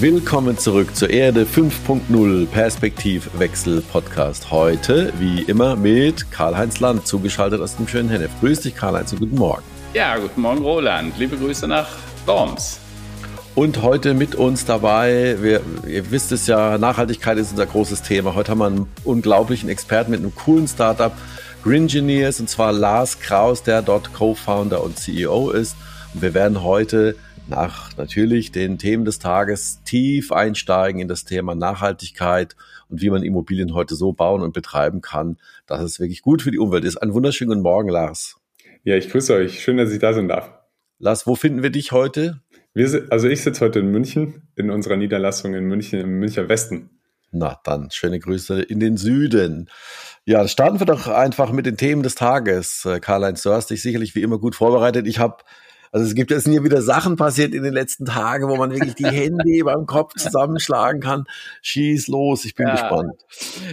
Willkommen zurück zur Erde 5.0 Perspektivwechsel Podcast. Heute, wie immer, mit Karl-Heinz Land, zugeschaltet aus dem schönen Hennef. Grüß dich, Karl-Heinz, und guten Morgen. Ja, guten Morgen, Roland. Liebe Grüße nach Worms. Und heute mit uns dabei, wir, ihr wisst es ja, Nachhaltigkeit ist unser großes Thema. Heute haben wir einen unglaublichen Experten mit einem coolen Startup, Gringeniers, und zwar Lars Kraus, der dort Co-Founder und CEO ist. Und wir werden heute nach natürlich den Themen des Tages tief einsteigen in das Thema Nachhaltigkeit und wie man Immobilien heute so bauen und betreiben kann, dass es wirklich gut für die Umwelt ist. Einen wunderschönen guten Morgen, Lars. Ja, ich grüße euch. Schön, dass ich da sein darf. Lars, wo finden wir dich heute? Wir, also ich sitze heute in München, in unserer Niederlassung in München, im Müncher Westen. Na dann, schöne Grüße in den Süden. Ja, starten wir doch einfach mit den Themen des Tages. Karl-Heinz, du hast dich sicherlich wie immer gut vorbereitet. Ich habe also es gibt, es sind ja wieder Sachen passiert in den letzten Tagen, wo man wirklich die Hände beim Kopf zusammenschlagen kann. Schieß los, ich bin ja. gespannt.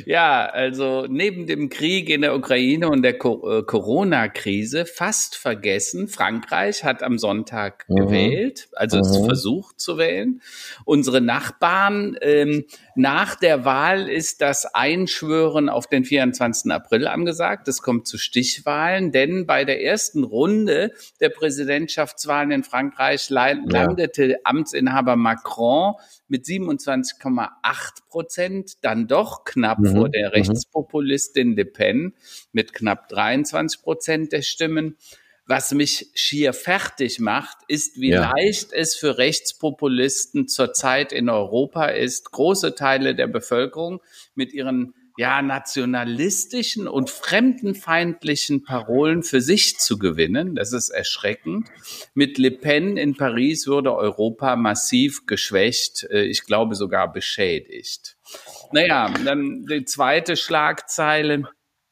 Ja, also neben dem Krieg in der Ukraine und der Co äh, Corona-Krise fast vergessen, Frankreich hat am Sonntag mhm. gewählt, also mhm. versucht zu wählen. Unsere Nachbarn, ähm, nach der Wahl ist das Einschwören auf den 24. April angesagt. Es kommt zu Stichwahlen, denn bei der ersten Runde der Präsidentschaft Präsidentschaftswahlen in Frankreich landete ja. Amtsinhaber Macron mit 27,8 Prozent, dann doch knapp mhm. vor der mhm. Rechtspopulistin Le Pen mit knapp 23 Prozent der Stimmen. Was mich schier fertig macht, ist, wie ja. leicht es für Rechtspopulisten zurzeit in Europa ist, große Teile der Bevölkerung mit ihren ja, nationalistischen und fremdenfeindlichen Parolen für sich zu gewinnen. Das ist erschreckend. Mit Le Pen in Paris würde Europa massiv geschwächt, äh, ich glaube sogar beschädigt. Naja, dann die zweite Schlagzeile,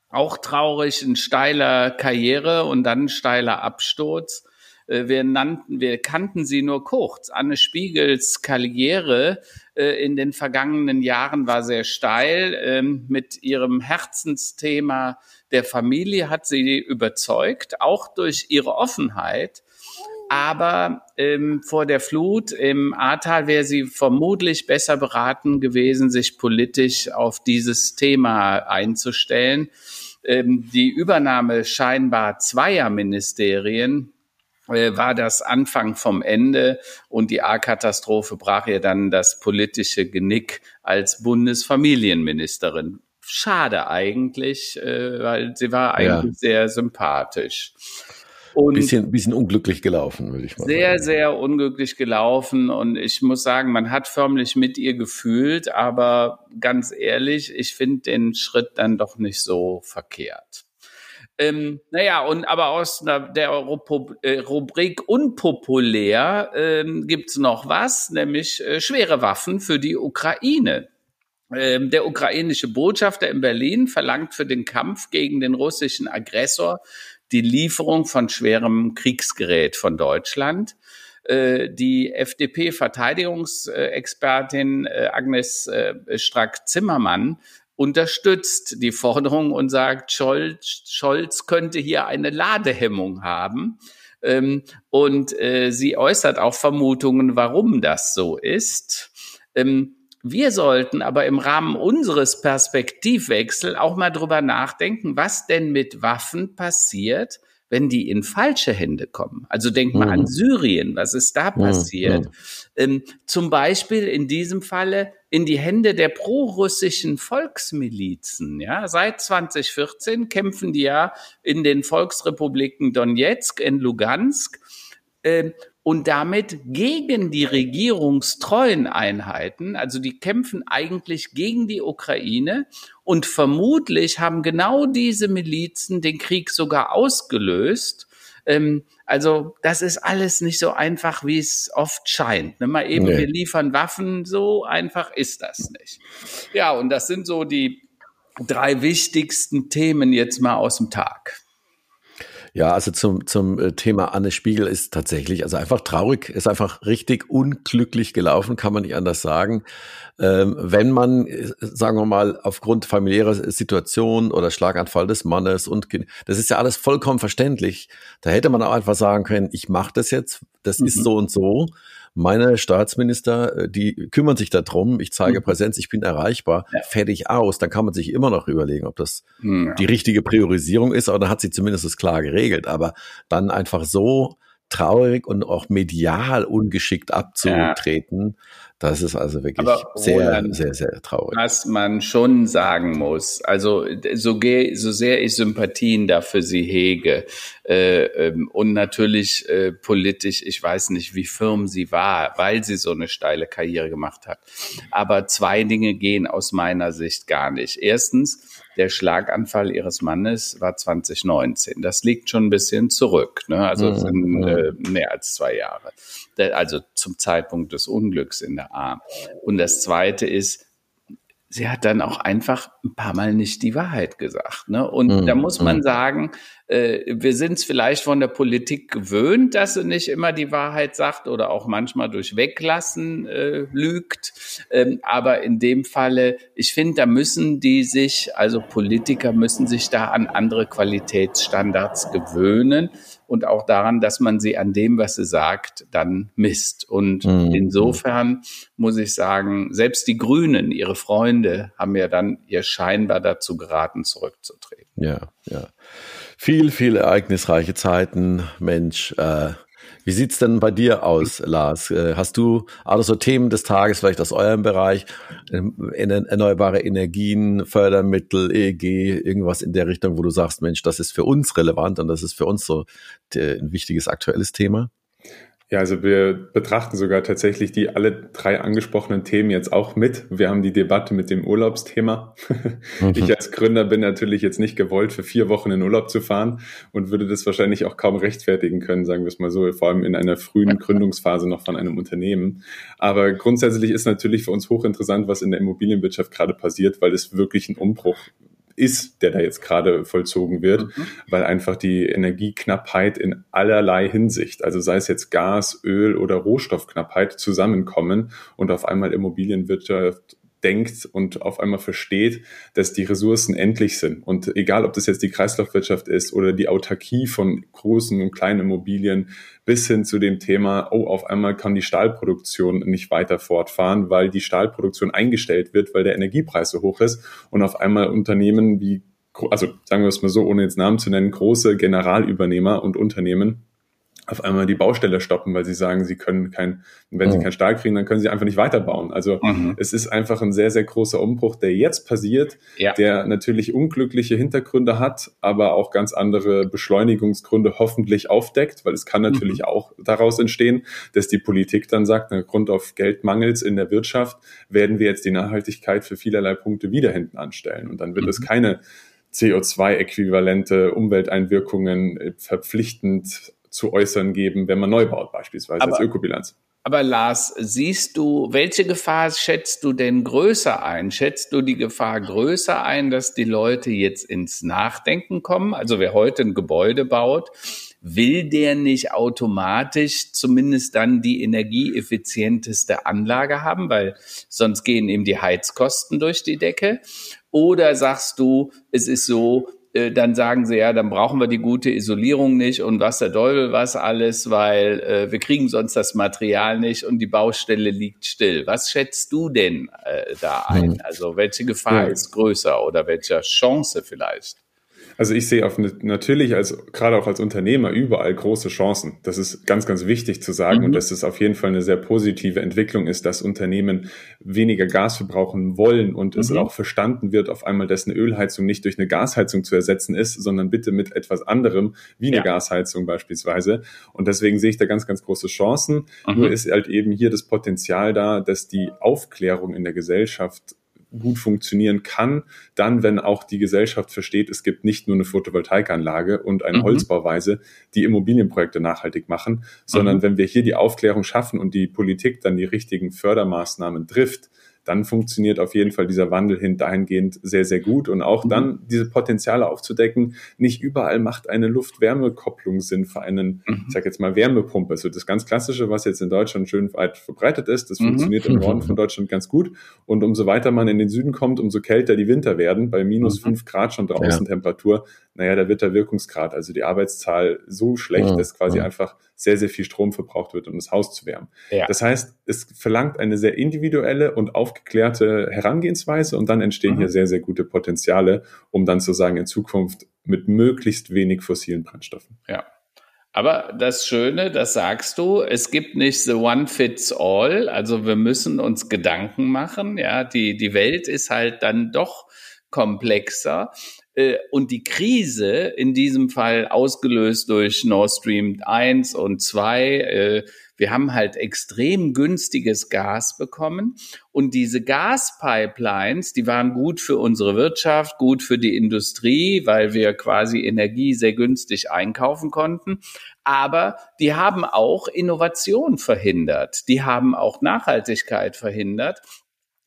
auch traurig, ein steiler Karriere und dann ein steiler Absturz. Äh, wir nannten, wir kannten sie nur kurz. Anne Spiegels Karriere äh, in den vergangenen Jahren war sehr steil. Ähm, mit ihrem Herzensthema der Familie hat sie überzeugt, auch durch ihre Offenheit. Aber ähm, vor der Flut im Ahrtal wäre sie vermutlich besser beraten gewesen, sich politisch auf dieses Thema einzustellen. Ähm, die Übernahme scheinbar zweier Ministerien war das Anfang vom Ende und die A-Katastrophe brach ihr dann das politische Genick als Bundesfamilienministerin. Schade eigentlich, äh, weil sie war eigentlich ja. sehr sympathisch. Und bisschen, bisschen unglücklich gelaufen, würde ich mal sehr, sagen. Sehr, sehr unglücklich gelaufen. Und ich muss sagen, man hat förmlich mit ihr gefühlt. Aber ganz ehrlich, ich finde den Schritt dann doch nicht so verkehrt. Ähm, naja, und aber aus der äh, Rubrik unpopulär ähm, gibt's noch was, nämlich äh, schwere Waffen für die Ukraine. Ähm, der ukrainische Botschafter in Berlin verlangt für den Kampf gegen den russischen Aggressor die Lieferung von schwerem Kriegsgerät von Deutschland. Äh, die FDP-Verteidigungsexpertin äh, Agnes äh, Strack-Zimmermann unterstützt die Forderung und sagt, Scholz, Scholz könnte hier eine Ladehemmung haben. Ähm, und äh, sie äußert auch Vermutungen, warum das so ist. Ähm, wir sollten aber im Rahmen unseres Perspektivwechsels auch mal drüber nachdenken, was denn mit Waffen passiert, wenn die in falsche Hände kommen. Also denk mal mhm. an Syrien, was ist da mhm. passiert? Mhm. Ähm, zum Beispiel in diesem Falle in die Hände der prorussischen Volksmilizen. Ja, seit 2014 kämpfen die ja in den Volksrepubliken Donetsk und Lugansk. Äh, und damit gegen die regierungstreuen Einheiten. Also die kämpfen eigentlich gegen die Ukraine und vermutlich haben genau diese Milizen den Krieg sogar ausgelöst. Ähm, also das ist alles nicht so einfach, wie es oft scheint. Ne? Mal eben, nee. wir liefern Waffen, so einfach ist das nicht. Ja, und das sind so die drei wichtigsten Themen jetzt mal aus dem Tag. Ja, also zum, zum äh, Thema Anne Spiegel ist tatsächlich, also einfach traurig, ist einfach richtig unglücklich gelaufen, kann man nicht anders sagen. Ähm, wenn man, äh, sagen wir mal, aufgrund familiärer Situation oder Schlaganfall des Mannes und das ist ja alles vollkommen verständlich. Da hätte man auch einfach sagen können, ich mache das jetzt, das mhm. ist so und so. Meine Staatsminister, äh, die kümmern sich darum, ich zeige mhm. Präsenz, ich bin erreichbar, ja. fertig aus. Dann kann man sich immer noch überlegen, ob das mhm, ja. die richtige Priorisierung ist, aber dann hat sie zumindest das klar geregelt. Aber dann einfach so traurig und auch medial ungeschickt abzutreten. Das ist also wirklich sehr, sehr, sehr traurig. Was man schon sagen muss, also so, so sehr ich Sympathien dafür sie hege äh, ähm, und natürlich äh, politisch, ich weiß nicht, wie firm sie war, weil sie so eine steile Karriere gemacht hat. Aber zwei Dinge gehen aus meiner Sicht gar nicht. Erstens, der Schlaganfall ihres Mannes war 2019. Das liegt schon ein bisschen zurück. Ne? Also mhm. sind äh, mehr als zwei Jahre. Also zum Zeitpunkt des Unglücks in der A. Und das Zweite ist, sie hat dann auch einfach ein paar Mal nicht die Wahrheit gesagt. Ne? Und mhm. da muss man mhm. sagen, äh, wir sind es vielleicht von der Politik gewöhnt, dass sie nicht immer die Wahrheit sagt oder auch manchmal durch Weglassen äh, lügt. Ähm, aber in dem Falle, ich finde, da müssen die sich, also Politiker müssen sich da an andere Qualitätsstandards gewöhnen und auch daran, dass man sie an dem, was sie sagt, dann misst. Und mhm. insofern muss ich sagen, selbst die Grünen, ihre Freunde, haben ja dann ihr scheinbar dazu geraten, zurückzutreten. Ja, ja. Viel, viel ereignisreiche Zeiten, Mensch. Äh, wie sieht's denn bei dir aus, Lars? Äh, hast du alles so Themen des Tages vielleicht aus eurem Bereich? Ähm, erneuerbare Energien, Fördermittel, EEG, irgendwas in der Richtung, wo du sagst, Mensch, das ist für uns relevant und das ist für uns so ein wichtiges aktuelles Thema? Ja, also wir betrachten sogar tatsächlich die alle drei angesprochenen Themen jetzt auch mit. Wir haben die Debatte mit dem Urlaubsthema. Mhm. Ich als Gründer bin natürlich jetzt nicht gewollt, für vier Wochen in Urlaub zu fahren und würde das wahrscheinlich auch kaum rechtfertigen können, sagen wir es mal so, vor allem in einer frühen Gründungsphase noch von einem Unternehmen. Aber grundsätzlich ist natürlich für uns hochinteressant, was in der Immobilienwirtschaft gerade passiert, weil es wirklich ein Umbruch ist, der da jetzt gerade vollzogen wird, mhm. weil einfach die Energieknappheit in allerlei Hinsicht, also sei es jetzt Gas, Öl oder Rohstoffknappheit zusammenkommen und auf einmal Immobilienwirtschaft denkt und auf einmal versteht, dass die Ressourcen endlich sind. Und egal, ob das jetzt die Kreislaufwirtschaft ist oder die Autarkie von großen und kleinen Immobilien bis hin zu dem Thema, oh, auf einmal kann die Stahlproduktion nicht weiter fortfahren, weil die Stahlproduktion eingestellt wird, weil der Energiepreis so hoch ist und auf einmal Unternehmen wie also sagen wir es mal so, ohne jetzt Namen zu nennen, große Generalübernehmer und Unternehmen auf einmal die Baustelle stoppen, weil sie sagen, sie können kein, wenn sie mhm. keinen Stahl kriegen, dann können sie einfach nicht weiterbauen. Also mhm. es ist einfach ein sehr, sehr großer Umbruch, der jetzt passiert, ja. der natürlich unglückliche Hintergründe hat, aber auch ganz andere Beschleunigungsgründe hoffentlich aufdeckt, weil es kann natürlich mhm. auch daraus entstehen, dass die Politik dann sagt, aufgrund auf Geldmangels in der Wirtschaft werden wir jetzt die Nachhaltigkeit für vielerlei Punkte wieder hinten anstellen. Und dann wird es mhm. keine CO2-äquivalente Umwelteinwirkungen äh, verpflichtend zu äußern geben, wenn man neu baut, beispielsweise aber, als Ökobilanz. Aber Lars, siehst du, welche Gefahr schätzt du denn größer ein? Schätzt du die Gefahr größer ein, dass die Leute jetzt ins Nachdenken kommen? Also wer heute ein Gebäude baut, will der nicht automatisch zumindest dann die energieeffizienteste Anlage haben, weil sonst gehen ihm die Heizkosten durch die Decke? Oder sagst du, es ist so, dann sagen sie, ja, dann brauchen wir die gute Isolierung nicht und was der Teufel was alles, weil äh, wir kriegen sonst das Material nicht und die Baustelle liegt still. Was schätzt du denn äh, da ein? Also welche Gefahr ja. ist größer oder welche Chance vielleicht? Also ich sehe auf natürlich als gerade auch als Unternehmer überall große Chancen. Das ist ganz, ganz wichtig zu sagen mhm. und dass es auf jeden Fall eine sehr positive Entwicklung ist, dass Unternehmen weniger Gas verbrauchen wollen und mhm. es auch verstanden wird auf einmal, dass eine Ölheizung nicht durch eine Gasheizung zu ersetzen ist, sondern bitte mit etwas anderem, wie eine ja. Gasheizung beispielsweise. Und deswegen sehe ich da ganz, ganz große Chancen. Mhm. Nur ist halt eben hier das Potenzial da, dass die Aufklärung in der Gesellschaft gut funktionieren kann, dann, wenn auch die Gesellschaft versteht, es gibt nicht nur eine Photovoltaikanlage und eine mhm. Holzbauweise, die Immobilienprojekte nachhaltig machen, sondern mhm. wenn wir hier die Aufklärung schaffen und die Politik dann die richtigen Fördermaßnahmen trifft, dann funktioniert auf jeden Fall dieser Wandel hin dahingehend sehr, sehr gut. Und auch mhm. dann diese Potenziale aufzudecken. Nicht überall macht eine Luft-Wärme-Kopplung Sinn für einen, mhm. ich sag jetzt mal, Wärmepumpe. Also das ganz Klassische, was jetzt in Deutschland schön weit verbreitet ist, das mhm. funktioniert im Norden von Deutschland ganz gut. Und umso weiter man in den Süden kommt, umso kälter die Winter werden, bei minus mhm. fünf Grad schon draußen ja. Temperatur, naja, da wird der Wirkungsgrad, also die Arbeitszahl so schlecht, mhm. dass quasi mhm. einfach sehr, sehr viel Strom verbraucht wird, um das Haus zu wärmen. Ja. Das heißt, es verlangt eine sehr individuelle und aufgeklärte Herangehensweise und dann entstehen mhm. hier sehr, sehr gute Potenziale, um dann zu sagen, in Zukunft mit möglichst wenig fossilen Brennstoffen. Ja. Aber das Schöne, das sagst du, es gibt nicht the one fits all. Also wir müssen uns Gedanken machen. Ja, die, die Welt ist halt dann doch komplexer. Äh, und die Krise, in diesem Fall ausgelöst durch Nord Stream 1 und 2, wir haben halt extrem günstiges Gas bekommen und diese Gaspipelines, die waren gut für unsere Wirtschaft, gut für die Industrie, weil wir quasi Energie sehr günstig einkaufen konnten. Aber die haben auch Innovation verhindert. Die haben auch Nachhaltigkeit verhindert.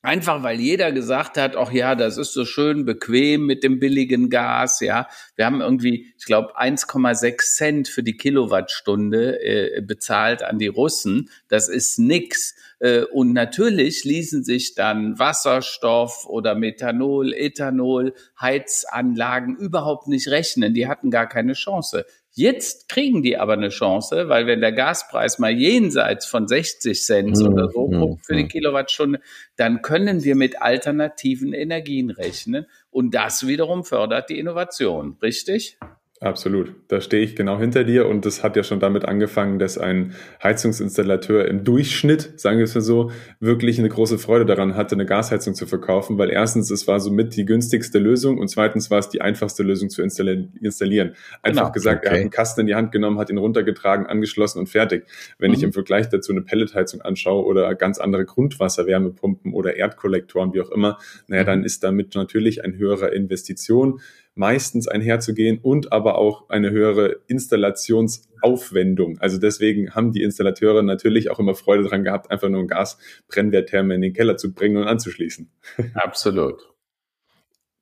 Einfach weil jeder gesagt hat, ach ja, das ist so schön bequem mit dem billigen Gas, ja. Wir haben irgendwie, ich glaube, 1,6 Cent für die Kilowattstunde äh, bezahlt an die Russen. Das ist nix. Äh, und natürlich ließen sich dann Wasserstoff oder Methanol, Ethanol, Heizanlagen überhaupt nicht rechnen. Die hatten gar keine Chance. Jetzt kriegen die aber eine Chance, weil wenn der Gaspreis mal jenseits von 60 Cent mhm. oder so mhm. für die hm. Kilowattstunde, dann können wir mit alternativen Energien rechnen und das wiederum fördert die Innovation, richtig? Absolut. Da stehe ich genau hinter dir und das hat ja schon damit angefangen, dass ein Heizungsinstallateur im Durchschnitt, sagen wir es mal so, wirklich eine große Freude daran hatte, eine Gasheizung zu verkaufen, weil erstens, es war somit die günstigste Lösung und zweitens war es die einfachste Lösung zu installieren. Einfach genau. gesagt, okay. er hat einen Kasten in die Hand genommen, hat ihn runtergetragen, angeschlossen und fertig. Wenn mhm. ich im Vergleich dazu eine Pelletheizung anschaue oder ganz andere Grundwasserwärmepumpen oder Erdkollektoren, wie auch immer, naja, mhm. dann ist damit natürlich ein höherer Investition meistens einherzugehen und aber auch eine höhere Installationsaufwendung. Also deswegen haben die Installateure natürlich auch immer Freude daran gehabt, einfach nur ein Gasbrennwerttherme in den Keller zu bringen und anzuschließen. Absolut.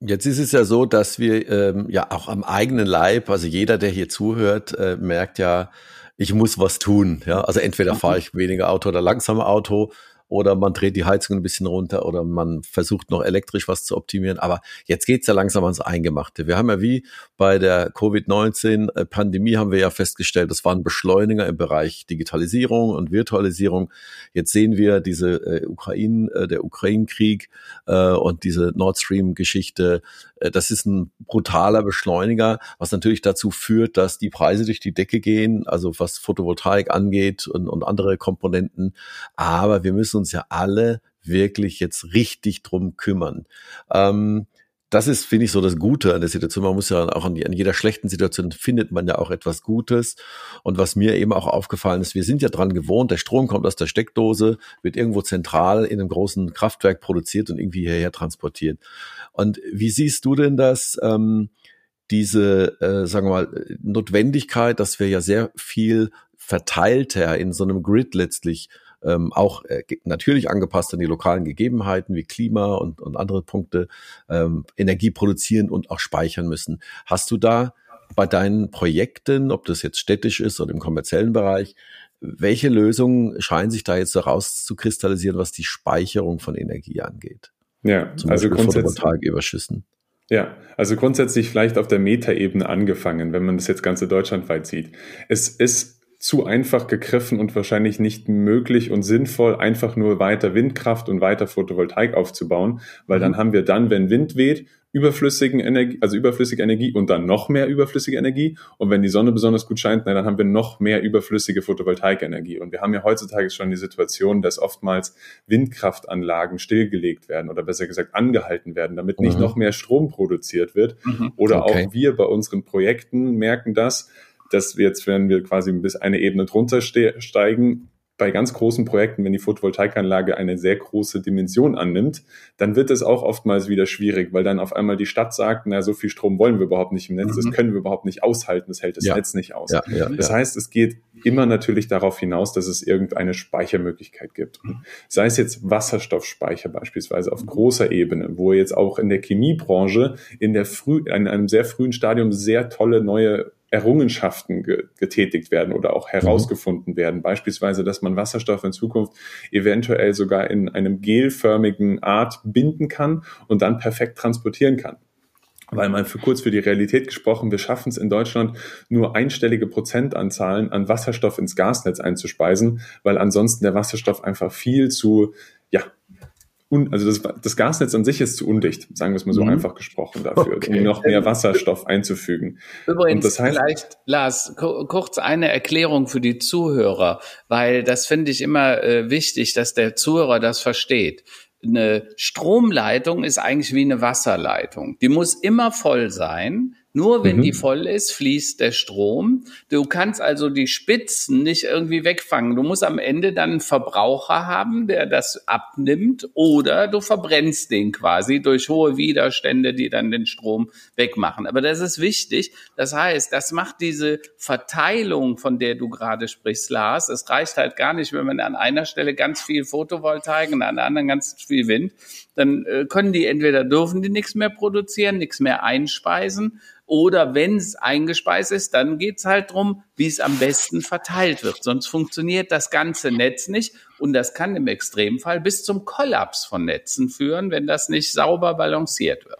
Jetzt ist es ja so, dass wir ähm, ja auch am eigenen Leib, also jeder, der hier zuhört, äh, merkt ja, ich muss was tun. Ja, also entweder fahre ich weniger Auto oder langsamer Auto oder man dreht die Heizung ein bisschen runter oder man versucht noch elektrisch was zu optimieren. Aber jetzt geht's ja langsam ans Eingemachte. Wir haben ja wie bei der Covid-19-Pandemie haben wir ja festgestellt, das war ein Beschleuniger im Bereich Digitalisierung und Virtualisierung. Jetzt sehen wir diese äh, Ukraine, äh, der Ukraine-Krieg äh, und diese Nord Stream-Geschichte. Äh, das ist ein brutaler Beschleuniger, was natürlich dazu führt, dass die Preise durch die Decke gehen, also was Photovoltaik angeht und, und andere Komponenten. Aber wir müssen müssen uns ja alle wirklich jetzt richtig drum kümmern. Ähm, das ist, finde ich, so das Gute an der Situation. Man muss ja auch an, an, jeder schlechten Situation findet man ja auch etwas Gutes. Und was mir eben auch aufgefallen ist, wir sind ja dran gewohnt, der Strom kommt aus der Steckdose, wird irgendwo zentral in einem großen Kraftwerk produziert und irgendwie hierher transportiert. Und wie siehst du denn das? Ähm, diese, äh, sagen wir mal, Notwendigkeit, dass wir ja sehr viel verteilter in so einem Grid letztlich ähm, auch äh, natürlich angepasst an die lokalen Gegebenheiten wie Klima und, und andere Punkte ähm, Energie produzieren und auch speichern müssen. Hast du da bei deinen Projekten, ob das jetzt städtisch ist oder im kommerziellen Bereich, welche Lösungen scheinen sich da jetzt zu kristallisieren, was die Speicherung von Energie angeht? Ja, Zum also Beispiel Photovoltaiküberschüssen. Ja, also grundsätzlich vielleicht auf der Metaebene angefangen, wenn man das jetzt ganze deutschlandweit sieht. Es ist zu einfach gegriffen und wahrscheinlich nicht möglich und sinnvoll, einfach nur weiter Windkraft und weiter Photovoltaik aufzubauen, weil mhm. dann haben wir dann, wenn Wind weht, überflüssigen Energie, also überflüssige Energie und dann noch mehr überflüssige Energie. Und wenn die Sonne besonders gut scheint, na, dann haben wir noch mehr überflüssige Photovoltaikenergie. Und wir haben ja heutzutage schon die Situation, dass oftmals Windkraftanlagen stillgelegt werden oder besser gesagt angehalten werden, damit nicht mhm. noch mehr Strom produziert wird. Mhm. Oder okay. auch wir bei unseren Projekten merken das, dass wir jetzt, wenn wir quasi bis eine Ebene drunter steigen, bei ganz großen Projekten, wenn die Photovoltaikanlage eine sehr große Dimension annimmt, dann wird es auch oftmals wieder schwierig, weil dann auf einmal die Stadt sagt, na, so viel Strom wollen wir überhaupt nicht im Netz, mhm. das können wir überhaupt nicht aushalten, das hält das ja. Netz nicht aus. Ja, ja, das heißt, es geht immer natürlich darauf hinaus, dass es irgendeine Speichermöglichkeit gibt. Mhm. Sei es jetzt Wasserstoffspeicher beispielsweise auf großer Ebene, wo jetzt auch in der Chemiebranche in der früh, in einem sehr frühen Stadium sehr tolle neue Errungenschaften getätigt werden oder auch herausgefunden mhm. werden. Beispielsweise, dass man Wasserstoff in Zukunft eventuell sogar in einem gelförmigen Art binden kann und dann perfekt transportieren kann. weil mal für kurz für die Realität gesprochen, wir schaffen es in Deutschland nur einstellige Prozentanzahlen an Wasserstoff ins Gasnetz einzuspeisen, weil ansonsten der Wasserstoff einfach viel zu, ja, un, also das, das Gasnetz an sich ist zu undicht, sagen wir es mal so mhm. einfach gesprochen dafür, okay. um noch mehr Wasserstoff einzufügen. Übrigens, das heißt, vielleicht, Lars, kurz eine Erklärung für die Zuhörer, weil das finde ich immer äh, wichtig, dass der Zuhörer das versteht eine Stromleitung ist eigentlich wie eine Wasserleitung. Die muss immer voll sein, nur wenn mhm. die voll ist, fließt der Strom. Du kannst also die Spitzen nicht irgendwie wegfangen. Du musst am Ende dann einen Verbraucher haben, der das abnimmt, oder du verbrennst den quasi durch hohe Widerstände, die dann den Strom wegmachen. Aber das ist wichtig. Das heißt, das macht diese Verteilung, von der du gerade sprichst, Lars. Es reicht halt gar nicht, wenn man an einer Stelle ganz viel Photovoltaik und an der anderen ganz viel Wind. Dann äh, können die entweder dürfen die nichts mehr produzieren, nichts mehr einspeisen oder wenn es eingespeist ist, dann geht's halt drum, wie es am besten verteilt wird. Sonst funktioniert das ganze Netz nicht. Und das kann im Extremfall bis zum Kollaps von Netzen führen, wenn das nicht sauber balanciert wird.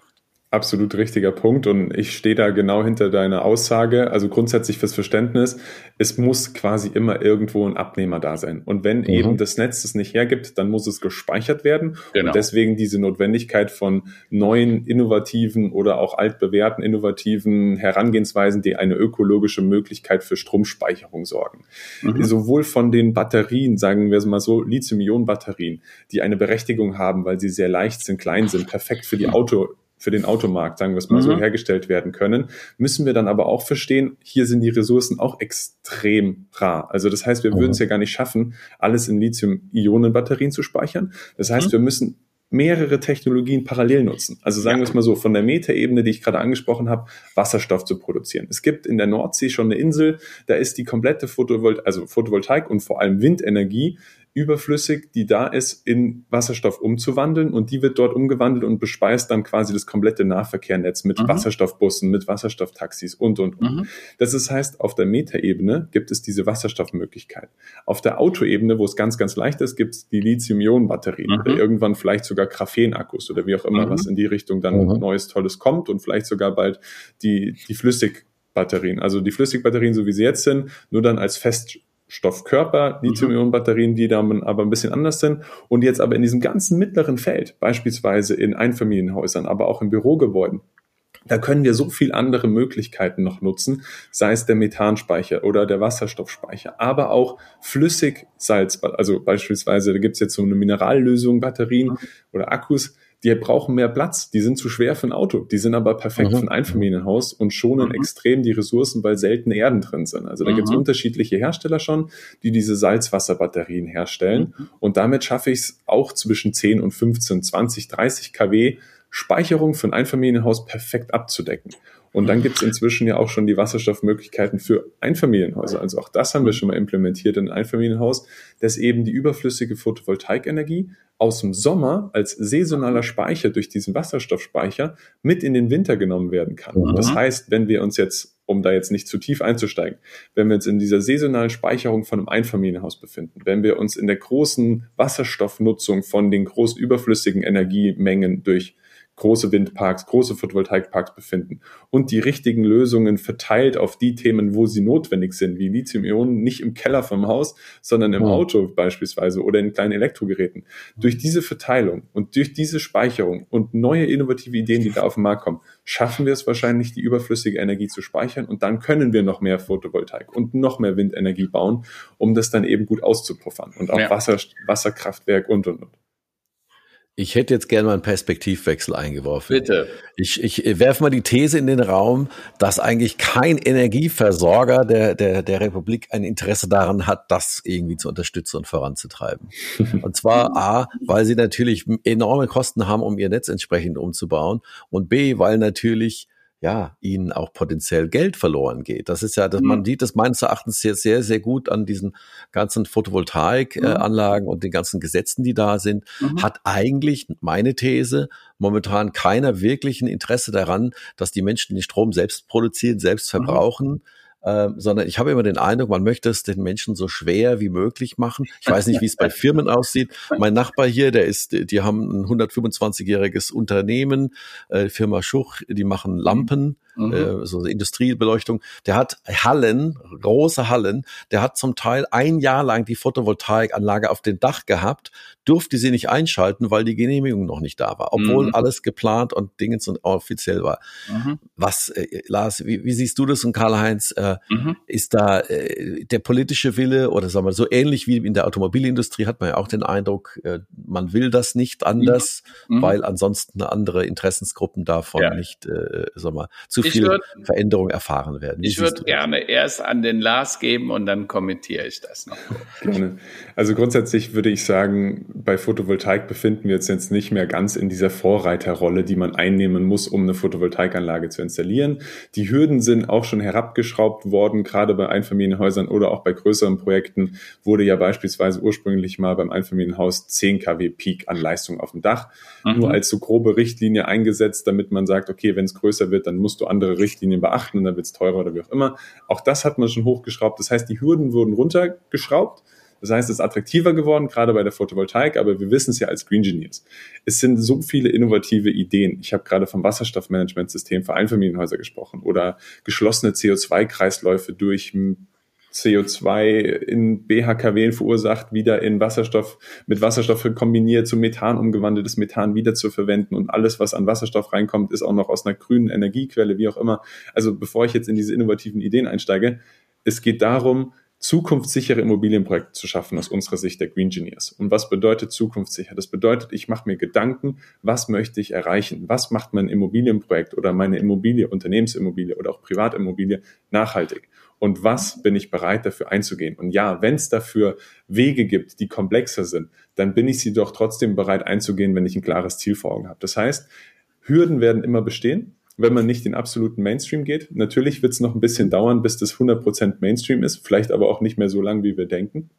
Absolut richtiger Punkt und ich stehe da genau hinter deiner Aussage. Also grundsätzlich fürs Verständnis, es muss quasi immer irgendwo ein Abnehmer da sein. Und wenn mhm. eben das Netz es nicht hergibt, dann muss es gespeichert werden. Genau. Und deswegen diese Notwendigkeit von neuen, innovativen oder auch altbewährten, innovativen Herangehensweisen, die eine ökologische Möglichkeit für Stromspeicherung sorgen. Mhm. Sowohl von den Batterien, sagen wir es mal so, Lithium-Ionen-Batterien, die eine Berechtigung haben, weil sie sehr leicht sind, klein sind, perfekt für die Auto für den Automarkt, sagen wir es mal mhm. so, hergestellt werden können, müssen wir dann aber auch verstehen, hier sind die Ressourcen auch extrem rar. Also das heißt, wir mhm. würden es ja gar nicht schaffen, alles in Lithium-Ionen-Batterien zu speichern. Das heißt, mhm. wir müssen mehrere Technologien parallel nutzen. Also sagen wir es mal so, von der Metaebene, die ich gerade angesprochen habe, Wasserstoff zu produzieren. Es gibt in der Nordsee schon eine Insel, da ist die komplette Photovol also Photovoltaik und vor allem Windenergie überflüssig, die da ist, in Wasserstoff umzuwandeln und die wird dort umgewandelt und bespeist dann quasi das komplette Nahverkehrnetz mit mhm. Wasserstoffbussen, mit Wasserstofftaxis und, und, und. Mhm. Das ist, heißt, auf der Metaebene gibt es diese Wasserstoffmöglichkeit. Auf der Autoebene, wo es ganz, ganz leicht ist, gibt es die Lithium-Ionen-Batterien mhm. oder irgendwann vielleicht sogar Graphen-Akkus oder wie auch immer, was mhm. in die Richtung dann mhm. Neues, Tolles kommt und vielleicht sogar bald die, die Flüssigbatterien, also die Flüssigbatterien, so wie sie jetzt sind, nur dann als Fest Stoffkörper, Lithium-Ionen-Batterien, die dann aber ein bisschen anders sind. Und jetzt aber in diesem ganzen mittleren Feld, beispielsweise in Einfamilienhäusern, aber auch in Bürogebäuden, da können wir so viel andere Möglichkeiten noch nutzen, sei es der Methanspeicher oder der Wasserstoffspeicher, aber auch Flüssigsalz, also beispielsweise, da gibt's jetzt so eine Minerallösung, Batterien mhm. oder Akkus, die brauchen mehr Platz, die sind zu schwer für ein Auto, die sind aber perfekt mhm. für ein Einfamilienhaus und schonen mhm. extrem die Ressourcen, weil seltene Erden drin sind. Also da mhm. gibt es unterschiedliche Hersteller schon, die diese Salzwasserbatterien herstellen mhm. und damit schaffe ich es auch zwischen 10 und 15, 20, 30 kW Speicherung für ein Einfamilienhaus perfekt abzudecken. Und dann gibt es inzwischen ja auch schon die Wasserstoffmöglichkeiten für Einfamilienhäuser. Also auch das haben wir schon mal implementiert in ein Einfamilienhaus, dass eben die überflüssige Photovoltaikenergie aus dem Sommer als saisonaler Speicher durch diesen Wasserstoffspeicher mit in den Winter genommen werden kann. Mhm. Das heißt, wenn wir uns jetzt, um da jetzt nicht zu tief einzusteigen, wenn wir uns in dieser saisonalen Speicherung von einem Einfamilienhaus befinden, wenn wir uns in der großen Wasserstoffnutzung von den großen überflüssigen Energiemengen durch große Windparks, große Photovoltaikparks befinden und die richtigen Lösungen verteilt auf die Themen, wo sie notwendig sind, wie Lithium-Ionen, nicht im Keller vom Haus, sondern im Auto beispielsweise oder in kleinen Elektrogeräten. Durch diese Verteilung und durch diese Speicherung und neue innovative Ideen, die da auf den Markt kommen, schaffen wir es wahrscheinlich, die überflüssige Energie zu speichern und dann können wir noch mehr Photovoltaik und noch mehr Windenergie bauen, um das dann eben gut auszupuffern und auch ja. Wasser, Wasserkraftwerk und, und, und. Ich hätte jetzt gerne mal einen Perspektivwechsel eingeworfen. Bitte. Ich, ich werfe mal die These in den Raum, dass eigentlich kein Energieversorger der, der, der Republik ein Interesse daran hat, das irgendwie zu unterstützen und voranzutreiben. Und zwar A, weil sie natürlich enorme Kosten haben, um ihr Netz entsprechend umzubauen und B, weil natürlich ja, ihnen auch potenziell Geld verloren geht. Das ist ja, das, mhm. man sieht das meines Erachtens sehr, sehr, sehr gut an diesen ganzen Photovoltaikanlagen mhm. und den ganzen Gesetzen, die da sind, mhm. hat eigentlich meine These momentan keiner wirklichen Interesse daran, dass die Menschen den Strom selbst produzieren, selbst mhm. verbrauchen ähm, sondern ich habe immer den Eindruck, man möchte es den Menschen so schwer wie möglich machen. Ich weiß nicht, wie es bei Firmen aussieht. Mein Nachbar hier, der ist, die haben ein 125-jähriges Unternehmen, äh, Firma Schuch, die machen Lampen mhm. äh, so Industriebeleuchtung, der hat Hallen, große Hallen, der hat zum Teil ein Jahr lang die Photovoltaikanlage auf dem Dach gehabt, durfte sie nicht einschalten, weil die Genehmigung noch nicht da war, obwohl mhm. alles geplant und Dingens und offiziell war. Mhm. Was, äh, Lars, wie, wie, siehst du das und Karl-Heinz, äh, mhm. ist da äh, der politische Wille oder sagen wir so ähnlich wie in der Automobilindustrie hat man ja auch den Eindruck, äh, man will das nicht anders, mhm. Mhm. weil ansonsten andere Interessensgruppen davon ja. nicht, äh, sagen wir, zu ich viel würd, Veränderung erfahren werden. Wie ich würde gerne erst an den Lars geben und dann kommentiere ich das noch. Gerne. Also grundsätzlich würde ich sagen, bei Photovoltaik befinden wir uns jetzt nicht mehr ganz in dieser Vorreiterrolle, die man einnehmen muss, um eine Photovoltaikanlage zu installieren. Die Hürden sind auch schon herabgeschraubt worden, gerade bei Einfamilienhäusern oder auch bei größeren Projekten wurde ja beispielsweise ursprünglich mal beim Einfamilienhaus 10 kW Peak an Leistung auf dem Dach mhm. nur als so grobe Richtlinie eingesetzt, damit man sagt, okay, wenn es größer wird, dann musst du andere Richtlinien beachten und dann wird es teurer oder wie auch immer. Auch das hat man schon hochgeschraubt. Das heißt, die Hürden wurden runtergeschraubt. Das heißt, es ist attraktiver geworden, gerade bei der Photovoltaik, aber wir wissen es ja als Green Engineers. Es sind so viele innovative Ideen. Ich habe gerade vom Wasserstoffmanagementsystem für Einfamilienhäuser gesprochen oder geschlossene CO2-Kreisläufe durch CO2 in BHKW verursacht, wieder in Wasserstoff, mit Wasserstoff kombiniert zu Methan umgewandeltes Methan wieder zu verwenden und alles, was an Wasserstoff reinkommt, ist auch noch aus einer grünen Energiequelle, wie auch immer. Also bevor ich jetzt in diese innovativen Ideen einsteige, es geht darum, zukunftssichere Immobilienprojekte zu schaffen aus unserer Sicht der Green Engineers. Und was bedeutet zukunftssicher? Das bedeutet, ich mache mir Gedanken, was möchte ich erreichen? Was macht mein Immobilienprojekt oder meine Immobilie, Unternehmensimmobilie oder auch Privatimmobilie nachhaltig? und was bin ich bereit dafür einzugehen. Und ja, wenn es dafür Wege gibt, die komplexer sind, dann bin ich sie doch trotzdem bereit einzugehen, wenn ich ein klares Ziel vor Augen habe. Das heißt, Hürden werden immer bestehen, wenn man nicht den absoluten Mainstream geht. Natürlich wird es noch ein bisschen dauern, bis das 100% Mainstream ist, vielleicht aber auch nicht mehr so lang, wie wir denken.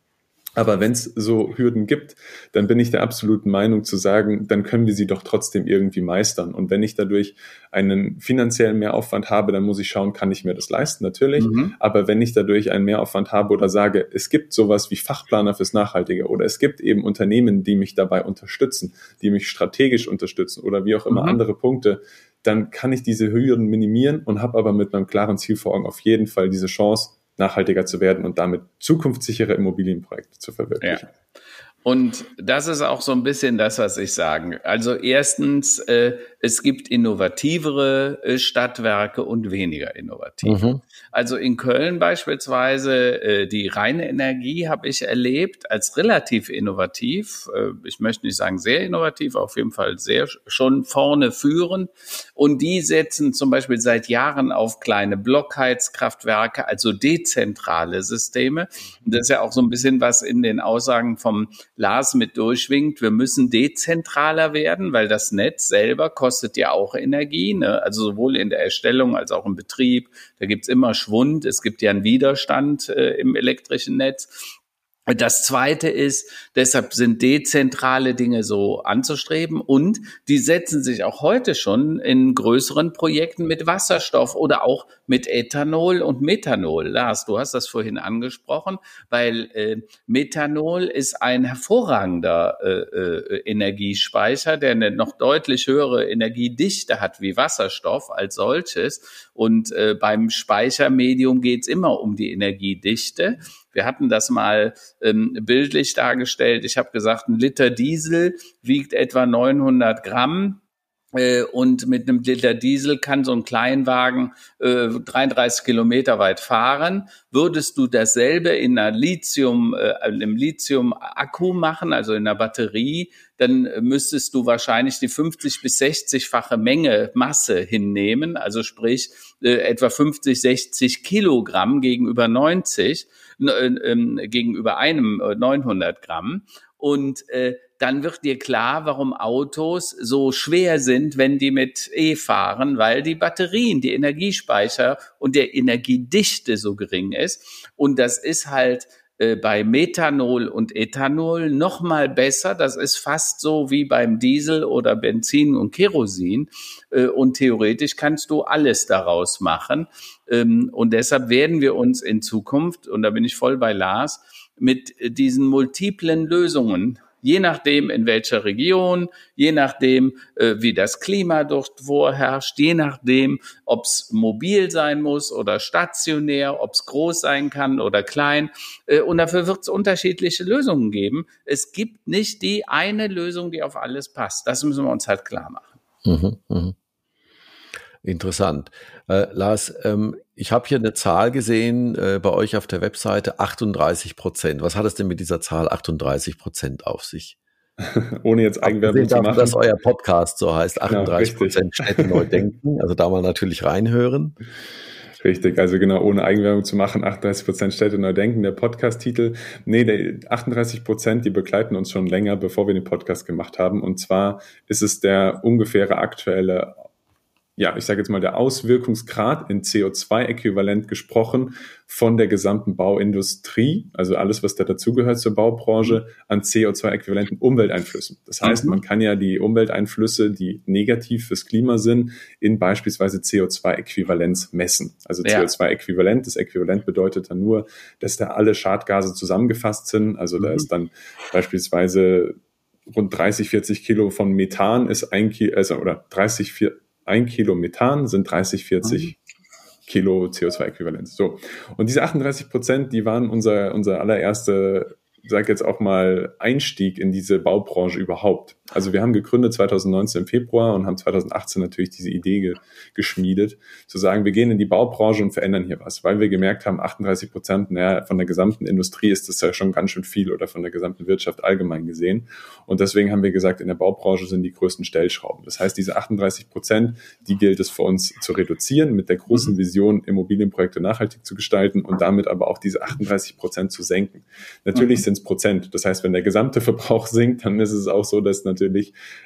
Aber wenn es so Hürden gibt, dann bin ich der absoluten Meinung zu sagen, dann können wir sie doch trotzdem irgendwie meistern. Und wenn ich dadurch einen finanziellen Mehraufwand habe, dann muss ich schauen, kann ich mir das leisten, natürlich. Mhm. Aber wenn ich dadurch einen Mehraufwand habe oder sage, es gibt sowas wie Fachplaner fürs Nachhaltige oder es gibt eben Unternehmen, die mich dabei unterstützen, die mich strategisch unterstützen oder wie auch immer mhm. andere Punkte, dann kann ich diese Hürden minimieren und habe aber mit meinem klaren Ziel vor Augen auf jeden Fall diese Chance, nachhaltiger zu werden und damit zukunftssichere Immobilienprojekte zu verwirklichen. Ja. Und das ist auch so ein bisschen das, was ich sagen. Also erstens, äh, es gibt innovativere äh, Stadtwerke und weniger innovative. Mhm. Also in Köln beispielsweise äh, die reine Energie habe ich erlebt als relativ innovativ. Äh, ich möchte nicht sagen sehr innovativ, auf jeden Fall sehr schon vorne führen. Und die setzen zum Beispiel seit Jahren auf kleine Blockheizkraftwerke, also dezentrale Systeme. Und das ist ja auch so ein bisschen was in den Aussagen vom Lars mit durchschwingt. Wir müssen dezentraler werden, weil das Netz selber kostet ja auch Energie, ne? also sowohl in der Erstellung als auch im Betrieb. Da gibt's immer Schwund, es gibt ja einen Widerstand äh, im elektrischen Netz. Das zweite ist, deshalb sind dezentrale Dinge so anzustreben und die setzen sich auch heute schon in größeren Projekten mit Wasserstoff oder auch mit Ethanol und Methanol. Lars, du hast das vorhin angesprochen, weil äh, Methanol ist ein hervorragender äh, äh, Energiespeicher, der eine noch deutlich höhere Energiedichte hat wie Wasserstoff als solches. Und äh, beim Speichermedium geht's immer um die Energiedichte. Wir hatten das mal ähm, bildlich dargestellt. Ich habe gesagt, ein Liter Diesel wiegt etwa 900 Gramm. Äh, und mit einem Liter Diesel kann so ein Kleinwagen äh, 33 Kilometer weit fahren. Würdest du dasselbe in einer Lithium, äh, einem Lithium-Akku machen, also in einer Batterie, dann müsstest du wahrscheinlich die 50 bis 60-fache Menge Masse hinnehmen, also sprich äh, etwa 50, 60 Kilogramm gegenüber 90. Äh, ähm, gegenüber einem 900 äh, Gramm. Und äh, dann wird dir klar, warum Autos so schwer sind, wenn die mit E fahren, weil die Batterien, die Energiespeicher und der Energiedichte so gering ist. Und das ist halt äh, bei Methanol und Ethanol noch mal besser. Das ist fast so wie beim Diesel oder Benzin und Kerosin. Äh, und theoretisch kannst du alles daraus machen. Ähm, und deshalb werden wir uns in Zukunft, und da bin ich voll bei Lars, mit diesen multiplen Lösungen je nachdem, in welcher Region, je nachdem, äh, wie das Klima dort vorherrscht, je nachdem, ob es mobil sein muss oder stationär, ob es groß sein kann oder klein. Äh, und dafür wird es unterschiedliche Lösungen geben. Es gibt nicht die eine Lösung, die auf alles passt. Das müssen wir uns halt klar machen. Mhm, mh. Interessant. Äh, Lars, ähm, ich habe hier eine Zahl gesehen äh, bei euch auf der Webseite, 38 Prozent. Was hat es denn mit dieser Zahl 38 Prozent auf sich? Ohne jetzt Eigenwerbung zu machen. dass euer Podcast so heißt, 38 Prozent ja, Städte neu denken. Also da mal natürlich reinhören. Richtig, also genau, ohne Eigenwerbung zu machen, 38 Prozent Städte neu denken, der Podcast-Titel. Nee, der 38 Prozent, die begleiten uns schon länger, bevor wir den Podcast gemacht haben. Und zwar ist es der ungefähre aktuelle ja, ich sage jetzt mal, der Auswirkungsgrad in CO2-Äquivalent gesprochen von der gesamten Bauindustrie, also alles, was da dazugehört zur Baubranche, an CO2-äquivalenten Umwelteinflüssen. Das heißt, mhm. man kann ja die Umwelteinflüsse, die negativ fürs Klima sind, in beispielsweise CO2-Äquivalenz messen. Also ja. CO2-Äquivalent, das Äquivalent bedeutet dann nur, dass da alle Schadgase zusammengefasst sind. Also mhm. da ist dann beispielsweise rund 30, 40 Kilo von Methan ist ein Kilo, also, oder 30, 40, ein Kilo Methan sind 30, 40 mhm. Kilo CO2-Äquivalent. So. Und diese 38 Prozent, die waren unser, unser allererste sage jetzt auch mal, Einstieg in diese Baubranche überhaupt. Also wir haben gegründet 2019 im Februar und haben 2018 natürlich diese Idee ge geschmiedet, zu sagen, wir gehen in die Baubranche und verändern hier was, weil wir gemerkt haben, 38 Prozent, naja, von der gesamten Industrie ist das ja schon ganz schön viel oder von der gesamten Wirtschaft allgemein gesehen. Und deswegen haben wir gesagt, in der Baubranche sind die größten Stellschrauben. Das heißt, diese 38 Prozent, die gilt es für uns zu reduzieren, mit der großen mhm. Vision, Immobilienprojekte nachhaltig zu gestalten und damit aber auch diese 38 Prozent zu senken. Natürlich mhm. sind es Prozent. Das heißt, wenn der gesamte Verbrauch sinkt, dann ist es auch so, dass natürlich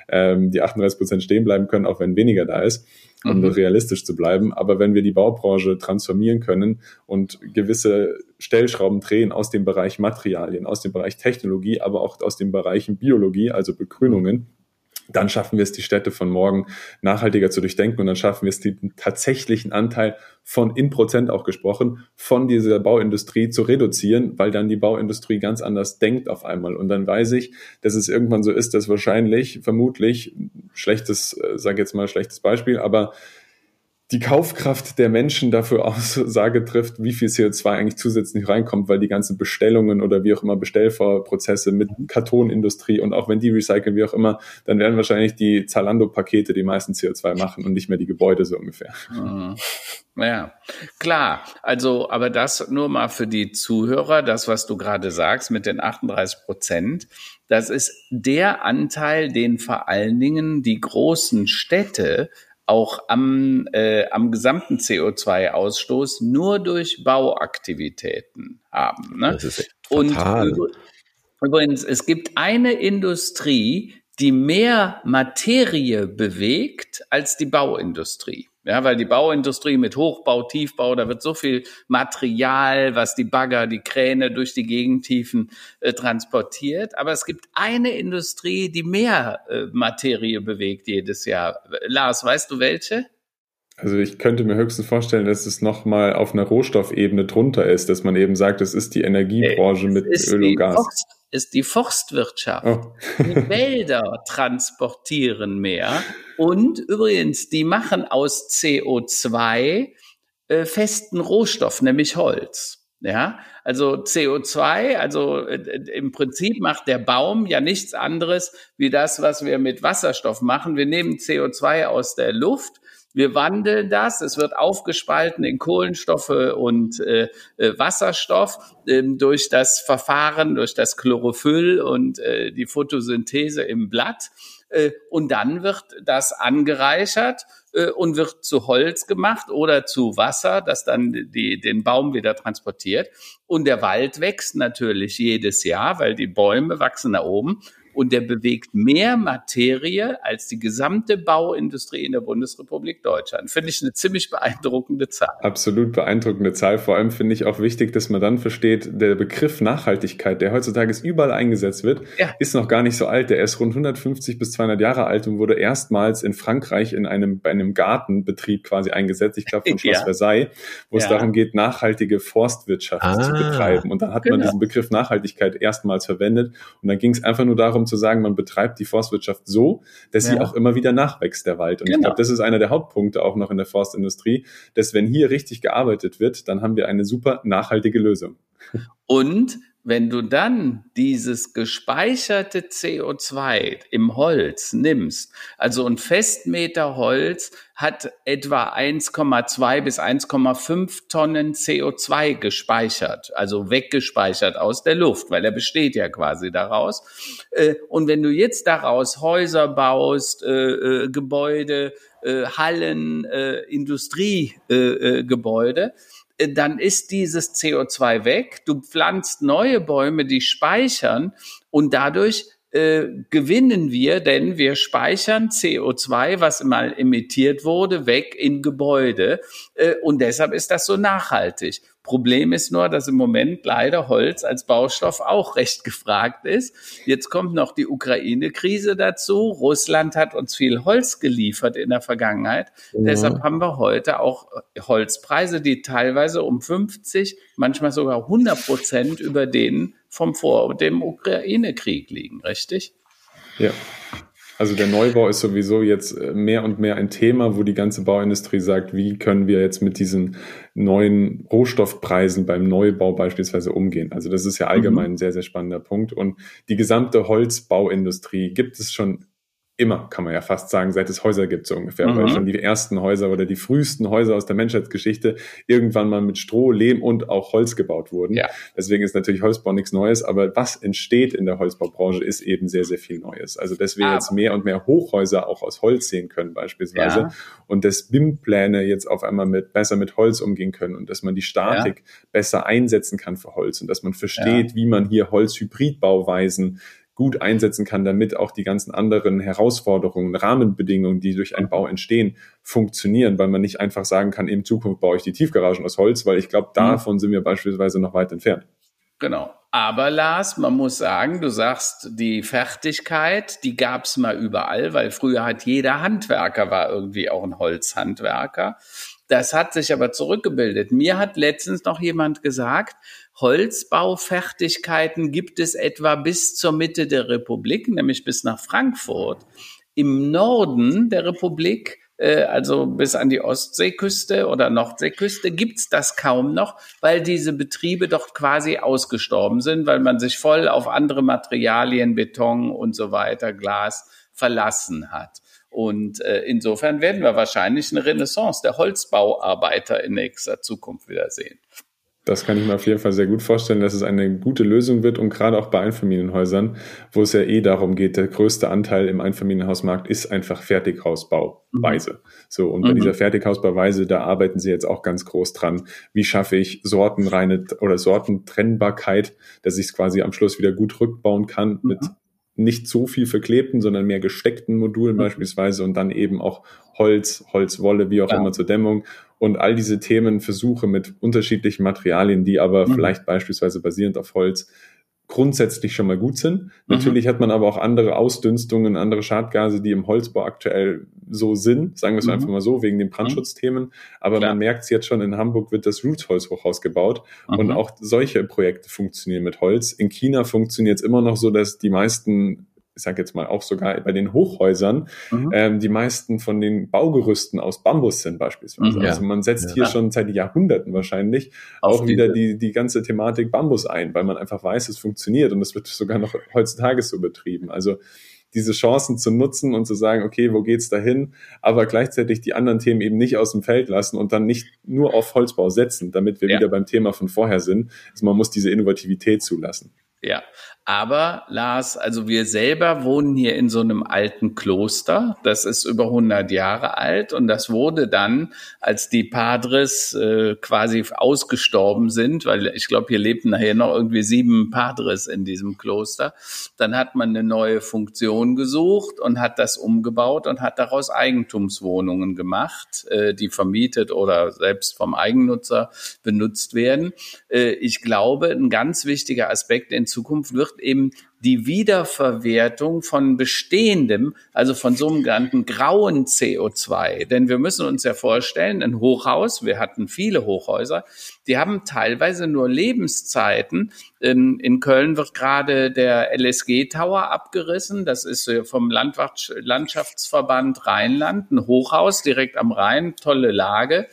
ähm, die 38 Prozent stehen bleiben können, auch wenn weniger da ist, um mhm. realistisch zu bleiben. Aber wenn wir die Baubranche transformieren können und gewisse Stellschrauben drehen aus dem Bereich Materialien, aus dem Bereich Technologie, aber auch aus den Bereichen Biologie, also Begrünungen, dann schaffen wir es, die Städte von morgen nachhaltiger zu durchdenken und dann schaffen wir es, den tatsächlichen Anteil von in Prozent auch gesprochen, von dieser Bauindustrie zu reduzieren, weil dann die Bauindustrie ganz anders denkt auf einmal. Und dann weiß ich, dass es irgendwann so ist, dass wahrscheinlich, vermutlich, schlechtes, äh, sage jetzt mal schlechtes Beispiel, aber die Kaufkraft der Menschen dafür Aussage trifft, wie viel CO2 eigentlich zusätzlich reinkommt, weil die ganzen Bestellungen oder wie auch immer Bestellvorprozesse mit Kartonindustrie und auch wenn die recyceln, wie auch immer, dann werden wahrscheinlich die Zalando-Pakete die meisten CO2 machen und nicht mehr die Gebäude so ungefähr. Mhm. Ja, klar. Also, aber das nur mal für die Zuhörer, das, was du gerade sagst mit den 38 Prozent, das ist der Anteil, den vor allen Dingen die großen Städte auch am, äh, am gesamten CO2-Ausstoß nur durch Bauaktivitäten haben. Ne? Das ist Und übrigens, es gibt eine Industrie, die mehr Materie bewegt als die Bauindustrie. Ja, weil die Bauindustrie mit Hochbau, Tiefbau, da wird so viel Material, was die Bagger, die Kräne durch die Gegentiefen äh, transportiert. Aber es gibt eine Industrie, die mehr äh, Materie bewegt jedes Jahr. Lars, weißt du welche? Also ich könnte mir höchstens vorstellen, dass es nochmal auf einer Rohstoffebene drunter ist, dass man eben sagt, es ist die Energiebranche mit Öl und Gas. Forst, ist die Forstwirtschaft. Oh. die Wälder transportieren mehr. Und übrigens, die machen aus CO2 äh, festen Rohstoff, nämlich Holz. Ja, also CO2, also äh, im Prinzip macht der Baum ja nichts anderes wie das, was wir mit Wasserstoff machen. Wir nehmen CO2 aus der Luft wir wandeln das, es wird aufgespalten in Kohlenstoffe und äh, äh, Wasserstoff äh, durch das Verfahren, durch das Chlorophyll und äh, die Photosynthese im Blatt. Äh, und dann wird das angereichert äh, und wird zu Holz gemacht oder zu Wasser, das dann die, den Baum wieder transportiert. Und der Wald wächst natürlich jedes Jahr, weil die Bäume wachsen da oben. Und der bewegt mehr Materie als die gesamte Bauindustrie in der Bundesrepublik Deutschland. Finde ich eine ziemlich beeindruckende Zahl. Absolut beeindruckende Zahl. Vor allem finde ich auch wichtig, dass man dann versteht, der Begriff Nachhaltigkeit, der heutzutage überall eingesetzt wird, ja. ist noch gar nicht so alt. Der ist rund 150 bis 200 Jahre alt und wurde erstmals in Frankreich in einem, bei einem Gartenbetrieb quasi eingesetzt. Ich glaube von Schloss ja. Versailles, wo ja. es darum geht, nachhaltige Forstwirtschaft ah, zu betreiben. Und dann hat genau. man diesen Begriff Nachhaltigkeit erstmals verwendet. Und dann ging es einfach nur darum zu sagen, man betreibt die Forstwirtschaft so, dass sie auch immer wieder nachwächst, der Wald. Und genau. ich glaube, das ist einer der Hauptpunkte auch noch in der Forstindustrie, dass wenn hier richtig gearbeitet wird, dann haben wir eine super nachhaltige Lösung. Und wenn du dann dieses gespeicherte CO2 im Holz nimmst, also ein Festmeter Holz hat etwa 1,2 bis 1,5 Tonnen CO2 gespeichert, also weggespeichert aus der Luft, weil er besteht ja quasi daraus. Äh, und wenn du jetzt daraus Häuser baust, äh, äh, Gebäude, Hallen, Industriegebäude, dann ist dieses CO2 weg. Du pflanzt neue Bäume, die speichern und dadurch äh, gewinnen wir, denn wir speichern CO2, was mal emittiert wurde, weg in Gebäude. Äh, und deshalb ist das so nachhaltig. Problem ist nur, dass im Moment leider Holz als Baustoff auch recht gefragt ist. Jetzt kommt noch die Ukraine-Krise dazu. Russland hat uns viel Holz geliefert in der Vergangenheit. Ja. Deshalb haben wir heute auch Holzpreise, die teilweise um 50, manchmal sogar 100 Prozent über denen vom vor dem Ukraine-Krieg liegen, richtig? Ja. Also der Neubau ist sowieso jetzt äh, mehr und mehr ein Thema, wo die ganze Bauindustrie sagt, wie können wir jetzt mit diesen neuen Rohstoffpreisen beim Neubau beispielsweise umgehen. Also das ist ja allgemein mhm. ein sehr, sehr spannender Punkt. Und die gesamte Holzbauindustrie gibt es schon immer, kann man ja fast sagen, seit es Häuser gibt, so ungefähr, mhm. weil schon die ersten Häuser oder die frühesten Häuser aus der Menschheitsgeschichte irgendwann mal mit Stroh, Lehm und auch Holz gebaut wurden. Ja. Deswegen ist natürlich Holzbau nichts Neues, aber was entsteht in der Holzbaubranche, ist eben sehr, sehr viel Neues. Also, dass wir ah. jetzt mehr und mehr Hochhäuser auch aus Holz sehen können, beispielsweise, ja. und dass BIM-Pläne jetzt auf einmal mit, besser mit Holz umgehen können und dass man die Statik ja. besser einsetzen kann für Holz und dass man versteht, wie man hier Holzhybridbauweisen gut einsetzen kann, damit auch die ganzen anderen Herausforderungen, Rahmenbedingungen, die durch einen Bau entstehen, funktionieren, weil man nicht einfach sagen kann, in Zukunft baue ich die Tiefgaragen aus Holz, weil ich glaube, mhm. davon sind wir beispielsweise noch weit entfernt. Genau. Aber Lars, man muss sagen, du sagst, die Fertigkeit, die gab es mal überall, weil früher hat jeder Handwerker war irgendwie auch ein Holzhandwerker. Das hat sich aber zurückgebildet. Mir hat letztens noch jemand gesagt, Holzbaufertigkeiten gibt es etwa bis zur Mitte der Republik, nämlich bis nach Frankfurt. Im Norden der Republik, äh, also bis an die Ostseeküste oder Nordseeküste, gibt's das kaum noch, weil diese Betriebe dort quasi ausgestorben sind, weil man sich voll auf andere Materialien, Beton und so weiter, Glas verlassen hat. Und äh, insofern werden wir wahrscheinlich eine Renaissance der Holzbauarbeiter in nächster Zukunft wieder sehen. Das kann ich mir auf jeden Fall sehr gut vorstellen, dass es eine gute Lösung wird und gerade auch bei Einfamilienhäusern, wo es ja eh darum geht, der größte Anteil im Einfamilienhausmarkt ist einfach Fertighausbauweise. Mhm. So, und bei mhm. dieser Fertighausbauweise, da arbeiten sie jetzt auch ganz groß dran. Wie schaffe ich sortenreine oder Sortentrennbarkeit, dass ich es quasi am Schluss wieder gut rückbauen kann mhm. mit nicht so viel verklebten, sondern mehr gesteckten Modulen mhm. beispielsweise und dann eben auch Holz, Holzwolle, wie auch ja. immer zur Dämmung und all diese Themen Versuche mit unterschiedlichen Materialien, die aber mhm. vielleicht beispielsweise basierend auf Holz grundsätzlich schon mal gut sind. Mhm. Natürlich hat man aber auch andere Ausdünstungen, andere Schadgase, die im Holzbau aktuell so sind, sagen wir es mhm. einfach mal so, wegen den Brandschutzthemen. Aber Klar. man merkt es jetzt schon, in Hamburg wird das Roots-Holzhochhaus gebaut mhm. und auch solche Projekte funktionieren mit Holz. In China funktioniert es immer noch so, dass die meisten ich sage jetzt mal auch sogar bei den Hochhäusern, mhm. ähm, die meisten von den Baugerüsten aus Bambus sind beispielsweise. Mhm, also man setzt ja. hier schon seit Jahrhunderten wahrscheinlich Auf auch wieder die, die ganze Thematik Bambus ein, weil man einfach weiß, es funktioniert und es wird sogar noch heutzutage so betrieben. Also diese Chancen zu nutzen und zu sagen, okay, wo geht's dahin, aber gleichzeitig die anderen Themen eben nicht aus dem Feld lassen und dann nicht nur auf Holzbau setzen, damit wir ja. wieder beim Thema von vorher sind. Also man muss diese Innovativität zulassen. Ja, Aber Lars, also wir selber wohnen hier in so einem alten Kloster. Das ist über 100 Jahre alt und das wurde dann, als die Padres äh, quasi ausgestorben sind, weil ich glaube, hier lebten nachher noch irgendwie sieben Padres in diesem Kloster, dann hat man eine neue Funktion gesucht und hat das umgebaut und hat daraus Eigentumswohnungen gemacht, äh, die vermietet oder selbst vom Eigennutzer benutzt werden. Äh, ich glaube, ein ganz wichtiger Aspekt in Zukunft wird eben die Wiederverwertung von bestehendem, also von sogenannten grauen CO2. Denn wir müssen uns ja vorstellen, ein Hochhaus, wir hatten viele Hochhäuser, die haben teilweise nur Lebenszeiten. In, in Köln wird gerade der LSG Tower abgerissen. Das ist vom Landschaftsverband Rheinland, ein Hochhaus direkt am Rhein, tolle Lage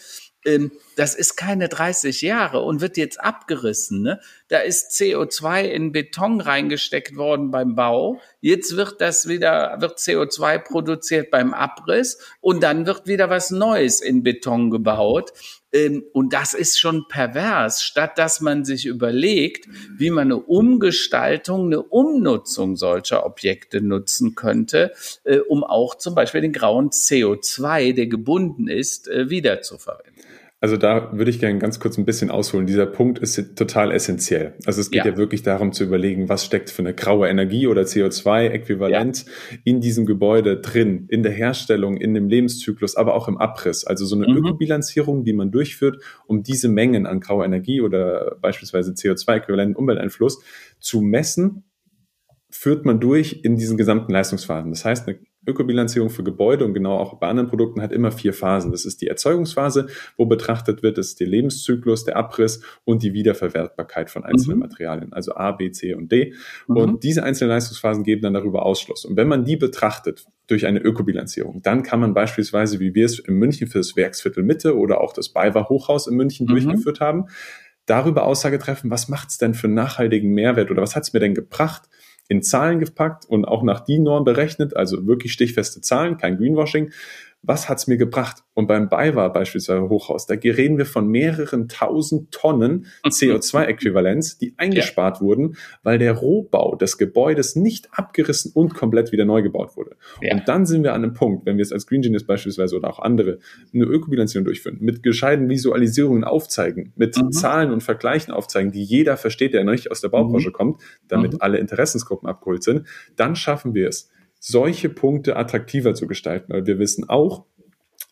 das ist keine 30 Jahre und wird jetzt abgerissen. Ne? Da ist CO2 in Beton reingesteckt worden beim Bau. Jetzt wird das wieder, wird CO2 produziert beim Abriss und dann wird wieder was Neues in Beton gebaut. Ähm, und das ist schon pervers, statt dass man sich überlegt, wie man eine Umgestaltung, eine Umnutzung solcher Objekte nutzen könnte, äh, um auch zum Beispiel den grauen CO2, der gebunden ist, äh, wiederzuverwenden. Also da würde ich gerne ganz kurz ein bisschen ausholen. Dieser Punkt ist total essentiell. Also es geht ja, ja wirklich darum zu überlegen, was steckt für eine graue Energie oder CO2-Äquivalent ja. in diesem Gebäude drin, in der Herstellung, in dem Lebenszyklus, aber auch im Abriss. Also so eine mhm. Ökobilanzierung, die man durchführt, um diese Mengen an grauer Energie oder beispielsweise CO2-Äquivalenten Umwelteinfluss zu messen, führt man durch in diesen gesamten Leistungsphasen. Das heißt, eine Ökobilanzierung für Gebäude und genau auch bei anderen Produkten hat immer vier Phasen. Das ist die Erzeugungsphase, wo betrachtet wird, das ist der Lebenszyklus, der Abriss und die Wiederverwertbarkeit von einzelnen mhm. Materialien, also A, B, C und D. Mhm. Und diese einzelnen Leistungsphasen geben dann darüber Ausschluss. Und wenn man die betrachtet durch eine Ökobilanzierung, dann kann man beispielsweise, wie wir es in München für das Werksviertel Mitte oder auch das BayWa Hochhaus in München mhm. durchgeführt haben, darüber Aussage treffen, was macht es denn für einen nachhaltigen Mehrwert oder was hat es mir denn gebracht, in Zahlen gepackt und auch nach die Norm berechnet, also wirklich stichfeste Zahlen, kein Greenwashing. Was hat's mir gebracht? Und beim BayWa beispielsweise Hochhaus, da reden wir von mehreren tausend Tonnen CO2-Äquivalenz, die eingespart ja. wurden, weil der Rohbau des Gebäudes nicht abgerissen und komplett wieder neu gebaut wurde. Ja. Und dann sind wir an einem Punkt, wenn wir es als Green Genius beispielsweise oder auch andere eine Ökobilanzierung durchführen, mit gescheiten Visualisierungen aufzeigen, mit mhm. Zahlen und Vergleichen aufzeigen, die jeder versteht, der nicht aus der Baubranche mhm. kommt, damit mhm. alle Interessensgruppen abgeholt sind, dann schaffen wir es, solche Punkte attraktiver zu gestalten. Weil wir wissen auch,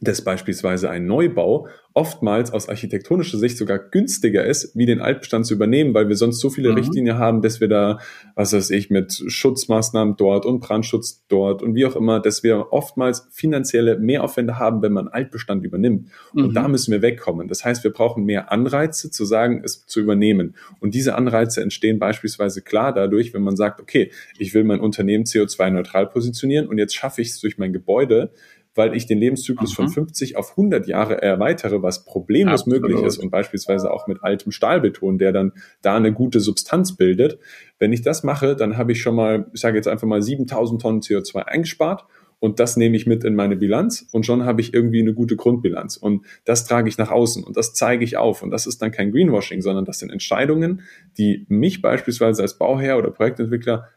dass beispielsweise ein Neubau oftmals aus architektonischer Sicht sogar günstiger ist, wie den Altbestand zu übernehmen, weil wir sonst so viele mhm. Richtlinien haben, dass wir da, was weiß ich, mit Schutzmaßnahmen dort und Brandschutz dort und wie auch immer, dass wir oftmals finanzielle Mehraufwände haben, wenn man Altbestand übernimmt. Mhm. Und da müssen wir wegkommen. Das heißt, wir brauchen mehr Anreize zu sagen, es zu übernehmen. Und diese Anreize entstehen beispielsweise klar dadurch, wenn man sagt, okay, ich will mein Unternehmen CO2-neutral positionieren und jetzt schaffe ich es durch mein Gebäude, weil ich den Lebenszyklus mhm. von 50 auf 100 Jahre erweitere, was problemlos Absolut. möglich ist und beispielsweise auch mit altem Stahlbeton, der dann da eine gute Substanz bildet. Wenn ich das mache, dann habe ich schon mal, ich sage jetzt einfach mal 7000 Tonnen CO2 eingespart und das nehme ich mit in meine Bilanz und schon habe ich irgendwie eine gute Grundbilanz und das trage ich nach außen und das zeige ich auf und das ist dann kein Greenwashing, sondern das sind Entscheidungen, die mich beispielsweise als Bauherr oder Projektentwickler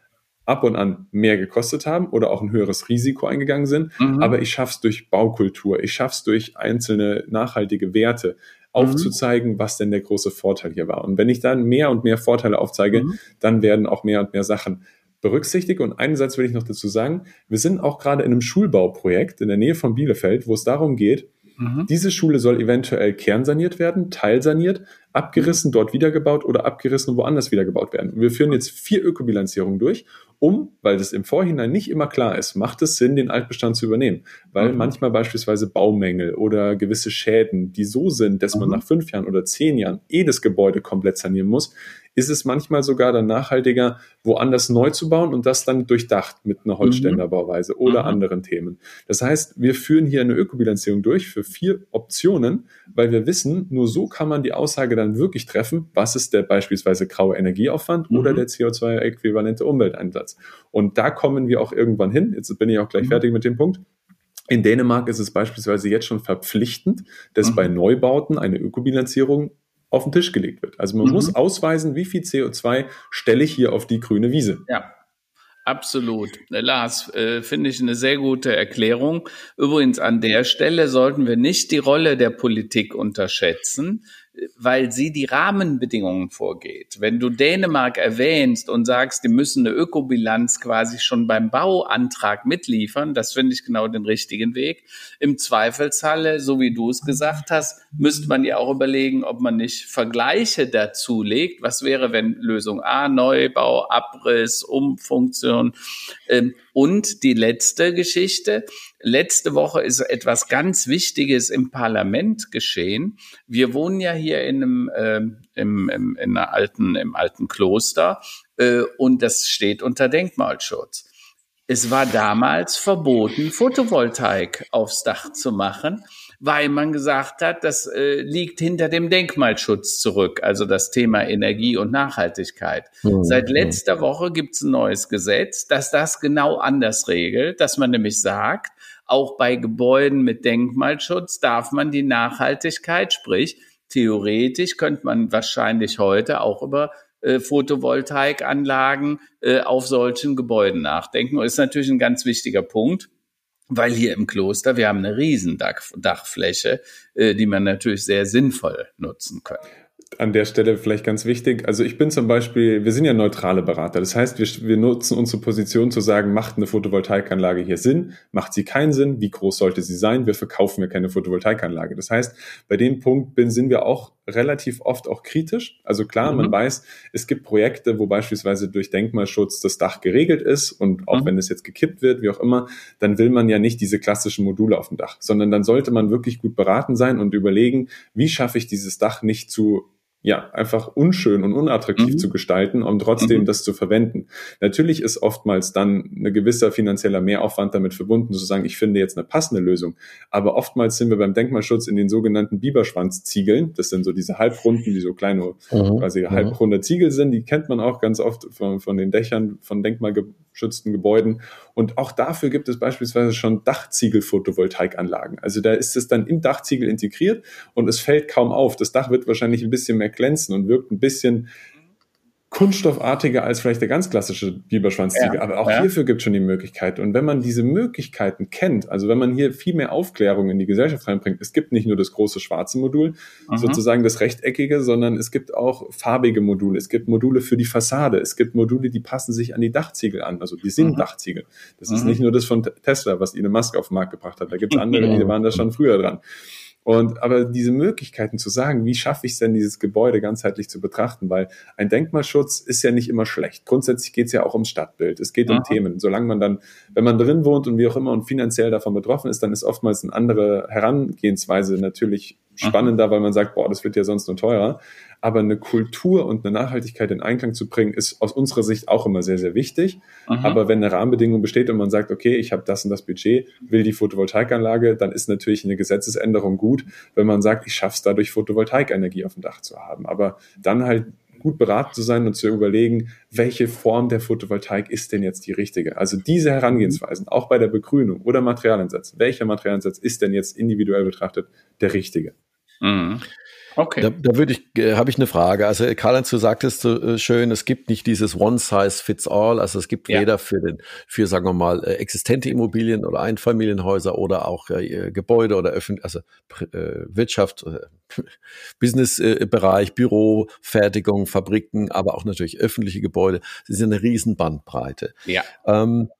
ab und an mehr gekostet haben oder auch ein höheres Risiko eingegangen sind. Mhm. Aber ich schaff's durch Baukultur, ich schaff's durch einzelne nachhaltige Werte aufzuzeigen, mhm. was denn der große Vorteil hier war. Und wenn ich dann mehr und mehr Vorteile aufzeige, mhm. dann werden auch mehr und mehr Sachen berücksichtigt. Und einen Satz will ich noch dazu sagen. Wir sind auch gerade in einem Schulbauprojekt in der Nähe von Bielefeld, wo es darum geht, Mhm. Diese Schule soll eventuell kernsaniert werden, teilsaniert, abgerissen, dort wiedergebaut oder abgerissen und woanders wiedergebaut werden. Und wir führen jetzt vier Ökobilanzierungen durch, um, weil das im Vorhinein nicht immer klar ist, macht es Sinn, den Altbestand zu übernehmen. Weil mhm. manchmal beispielsweise Baumängel oder gewisse Schäden, die so sind, dass man mhm. nach fünf Jahren oder zehn Jahren eh das Gebäude komplett sanieren muss, ist es manchmal sogar dann nachhaltiger, woanders neu zu bauen und das dann durchdacht mit einer Holzständerbauweise mhm. oder mhm. anderen Themen. Das heißt, wir führen hier eine Ökobilanzierung durch für vier Optionen, weil wir wissen, nur so kann man die Aussage dann wirklich treffen, was ist der beispielsweise graue Energieaufwand mhm. oder der CO2-äquivalente Umwelteinsatz. Und da kommen wir auch irgendwann hin. Jetzt bin ich auch gleich mhm. fertig mit dem Punkt. In Dänemark ist es beispielsweise jetzt schon verpflichtend, dass mhm. bei Neubauten eine Ökobilanzierung auf den Tisch gelegt wird. Also man mhm. muss ausweisen, wie viel CO2 stelle ich hier auf die grüne Wiese. Ja. Absolut. Äh, Lars, äh, finde ich eine sehr gute Erklärung. Übrigens, an der Stelle sollten wir nicht die Rolle der Politik unterschätzen weil sie die Rahmenbedingungen vorgeht. Wenn du Dänemark erwähnst und sagst, die müssen eine Ökobilanz quasi schon beim Bauantrag mitliefern, das finde ich genau den richtigen Weg. Im Zweifelsfalle, so wie du es gesagt hast, müsste man ja auch überlegen, ob man nicht Vergleiche dazu legt. Was wäre, wenn Lösung A, Neubau, Abriss, Umfunktion ähm, und die letzte Geschichte, Letzte Woche ist etwas ganz Wichtiges im Parlament geschehen. Wir wohnen ja hier in einem, äh, im, im, in einer alten, im alten Kloster äh, und das steht unter Denkmalschutz. Es war damals verboten, Photovoltaik aufs Dach zu machen, weil man gesagt hat, das äh, liegt hinter dem Denkmalschutz zurück, also das Thema Energie und Nachhaltigkeit. Mhm. Seit letzter Woche gibt es ein neues Gesetz, das das genau anders regelt, dass man nämlich sagt, auch bei Gebäuden mit Denkmalschutz darf man die Nachhaltigkeit, sprich theoretisch könnte man wahrscheinlich heute auch über äh, Photovoltaikanlagen äh, auf solchen Gebäuden nachdenken. Und ist natürlich ein ganz wichtiger Punkt, weil hier im Kloster, wir haben eine riesen Dachfläche, äh, die man natürlich sehr sinnvoll nutzen kann an der Stelle vielleicht ganz wichtig. Also ich bin zum Beispiel, wir sind ja neutrale Berater. Das heißt, wir, wir nutzen unsere Position zu sagen, macht eine Photovoltaikanlage hier Sinn? Macht sie keinen Sinn? Wie groß sollte sie sein? Wir verkaufen ja keine Photovoltaikanlage. Das heißt, bei dem Punkt bin, sind wir auch relativ oft auch kritisch. Also klar, mhm. man weiß, es gibt Projekte, wo beispielsweise durch Denkmalschutz das Dach geregelt ist und auch mhm. wenn es jetzt gekippt wird, wie auch immer, dann will man ja nicht diese klassischen Module auf dem Dach, sondern dann sollte man wirklich gut beraten sein und überlegen, wie schaffe ich dieses Dach nicht zu ja, einfach unschön und unattraktiv mhm. zu gestalten, um trotzdem mhm. das zu verwenden. Natürlich ist oftmals dann ein gewisser finanzieller Mehraufwand damit verbunden, zu sagen, ich finde jetzt eine passende Lösung. Aber oftmals sind wir beim Denkmalschutz in den sogenannten Biberschwanzziegeln. Das sind so diese Halbrunden, die so kleine, mhm. quasi mhm. halbrunde Ziegel sind. Die kennt man auch ganz oft von, von den Dächern von denkmalgeschützten Gebäuden. Und auch dafür gibt es beispielsweise schon Dachziegel-Photovoltaikanlagen. Also da ist es dann im Dachziegel integriert und es fällt kaum auf. Das Dach wird wahrscheinlich ein bisschen mehr glänzen und wirkt ein bisschen kunststoffartiger als vielleicht der ganz klassische Biberschwanzziegel. Ja, Aber auch ja. hierfür gibt es schon die Möglichkeit. Und wenn man diese Möglichkeiten kennt, also wenn man hier viel mehr Aufklärung in die Gesellschaft reinbringt, es gibt nicht nur das große schwarze Modul, mhm. sozusagen das rechteckige, sondern es gibt auch farbige Module. Es gibt Module für die Fassade. Es gibt Module, die passen sich an die Dachziegel an. Also die sind mhm. Dachziegel. Das mhm. ist nicht nur das von Tesla, was Elon Musk auf den Markt gebracht hat. Da gibt es andere, die waren da schon früher dran. Und aber diese Möglichkeiten zu sagen, wie schaffe ich es denn, dieses Gebäude ganzheitlich zu betrachten, weil ein Denkmalschutz ist ja nicht immer schlecht. Grundsätzlich geht es ja auch ums Stadtbild. Es geht Aha. um Themen. Solange man dann, wenn man drin wohnt und wie auch immer und finanziell davon betroffen ist, dann ist oftmals eine andere Herangehensweise natürlich spannender, weil man sagt, boah, das wird ja sonst nur teurer. Aber eine Kultur und eine Nachhaltigkeit in Einklang zu bringen, ist aus unserer Sicht auch immer sehr, sehr wichtig. Mhm. Aber wenn eine Rahmenbedingung besteht und man sagt, okay, ich habe das und das Budget, will die Photovoltaikanlage, dann ist natürlich eine Gesetzesänderung gut, wenn man sagt, ich schaffe es dadurch, Photovoltaikenergie auf dem Dach zu haben. Aber dann halt gut beraten zu sein und zu überlegen, welche Form der Photovoltaik ist denn jetzt die richtige. Also diese Herangehensweisen, auch bei der Begrünung oder Materialeinsatz, welcher Materialeinsatz ist denn jetzt individuell betrachtet der richtige? Mhm. Okay. Da, da würde ich, äh, habe ich eine Frage. Also Karl-Heinz, du sagtest so äh, schön, es gibt nicht dieses One Size Fits All. Also es gibt ja. weder für den, für sagen wir mal äh, existente Immobilien oder Einfamilienhäuser oder auch äh, Gebäude oder öffentlich, also äh, Wirtschaft, äh, Businessbereich, Büro, Fertigung, Fabriken, aber auch natürlich öffentliche Gebäude. Das ist eine riesen Bandbreite. Ja. Ähm,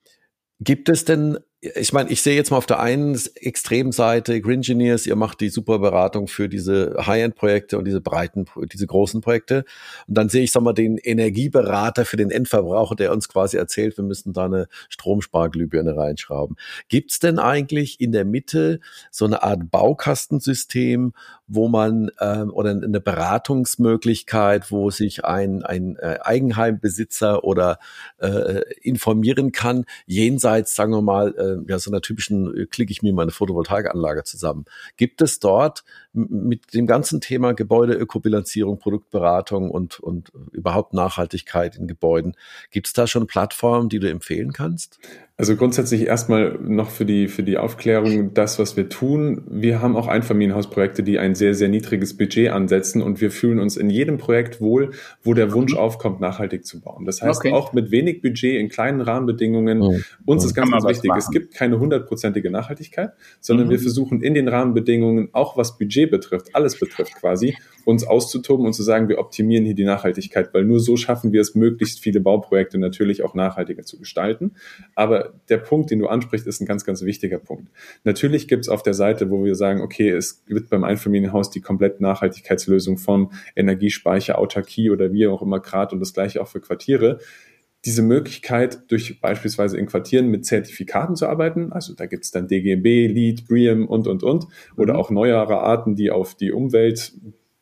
Gibt es denn ich meine, ich sehe jetzt mal auf der einen Extremseite Green Engineers, ihr macht die super Beratung für diese High-End-Projekte und diese breiten, diese großen Projekte. Und dann sehe ich, sag mal, den Energieberater für den Endverbraucher, der uns quasi erzählt, wir müssen da eine Stromsparglühbirne reinschrauben. Gibt's denn eigentlich in der Mitte so eine Art Baukastensystem, wo man ähm, oder eine Beratungsmöglichkeit, wo sich ein, ein äh, Eigenheimbesitzer oder äh, informieren kann, jenseits, sagen wir mal, äh, ja, so einer typischen, äh, klicke ich mir meine Photovoltaikanlage zusammen. Gibt es dort mit dem ganzen Thema Gebäudeökobilanzierung, Produktberatung und, und überhaupt Nachhaltigkeit in Gebäuden, gibt es da schon Plattformen, die du empfehlen kannst? Also grundsätzlich erstmal noch für die, für die Aufklärung, das, was wir tun. Wir haben auch Einfamilienhausprojekte, die ein sehr, sehr niedriges Budget ansetzen und wir fühlen uns in jedem Projekt wohl, wo der Wunsch mhm. aufkommt, nachhaltig zu bauen. Das heißt, okay. auch mit wenig Budget, in kleinen Rahmenbedingungen, mhm. uns ist ganz, ganz wichtig, es gibt keine hundertprozentige Nachhaltigkeit, sondern mhm. wir versuchen in den Rahmenbedingungen, auch was Budget betrifft, alles betrifft quasi, uns auszutoben und zu sagen, wir optimieren hier die Nachhaltigkeit, weil nur so schaffen wir es, möglichst viele Bauprojekte natürlich auch nachhaltiger zu gestalten. Aber der Punkt, den du ansprichst, ist ein ganz, ganz wichtiger Punkt. Natürlich gibt es auf der Seite, wo wir sagen, okay, es wird beim Einfamilienhaus die komplette Nachhaltigkeitslösung von Energiespeicher, Autarkie oder wie auch immer Grad und das gleiche auch für Quartiere diese Möglichkeit, durch beispielsweise in Quartieren mit Zertifikaten zu arbeiten, also da gibt es dann DGB, LEED, BREEAM und, und, und, oder mhm. auch neuere Arten, die auf die Umwelt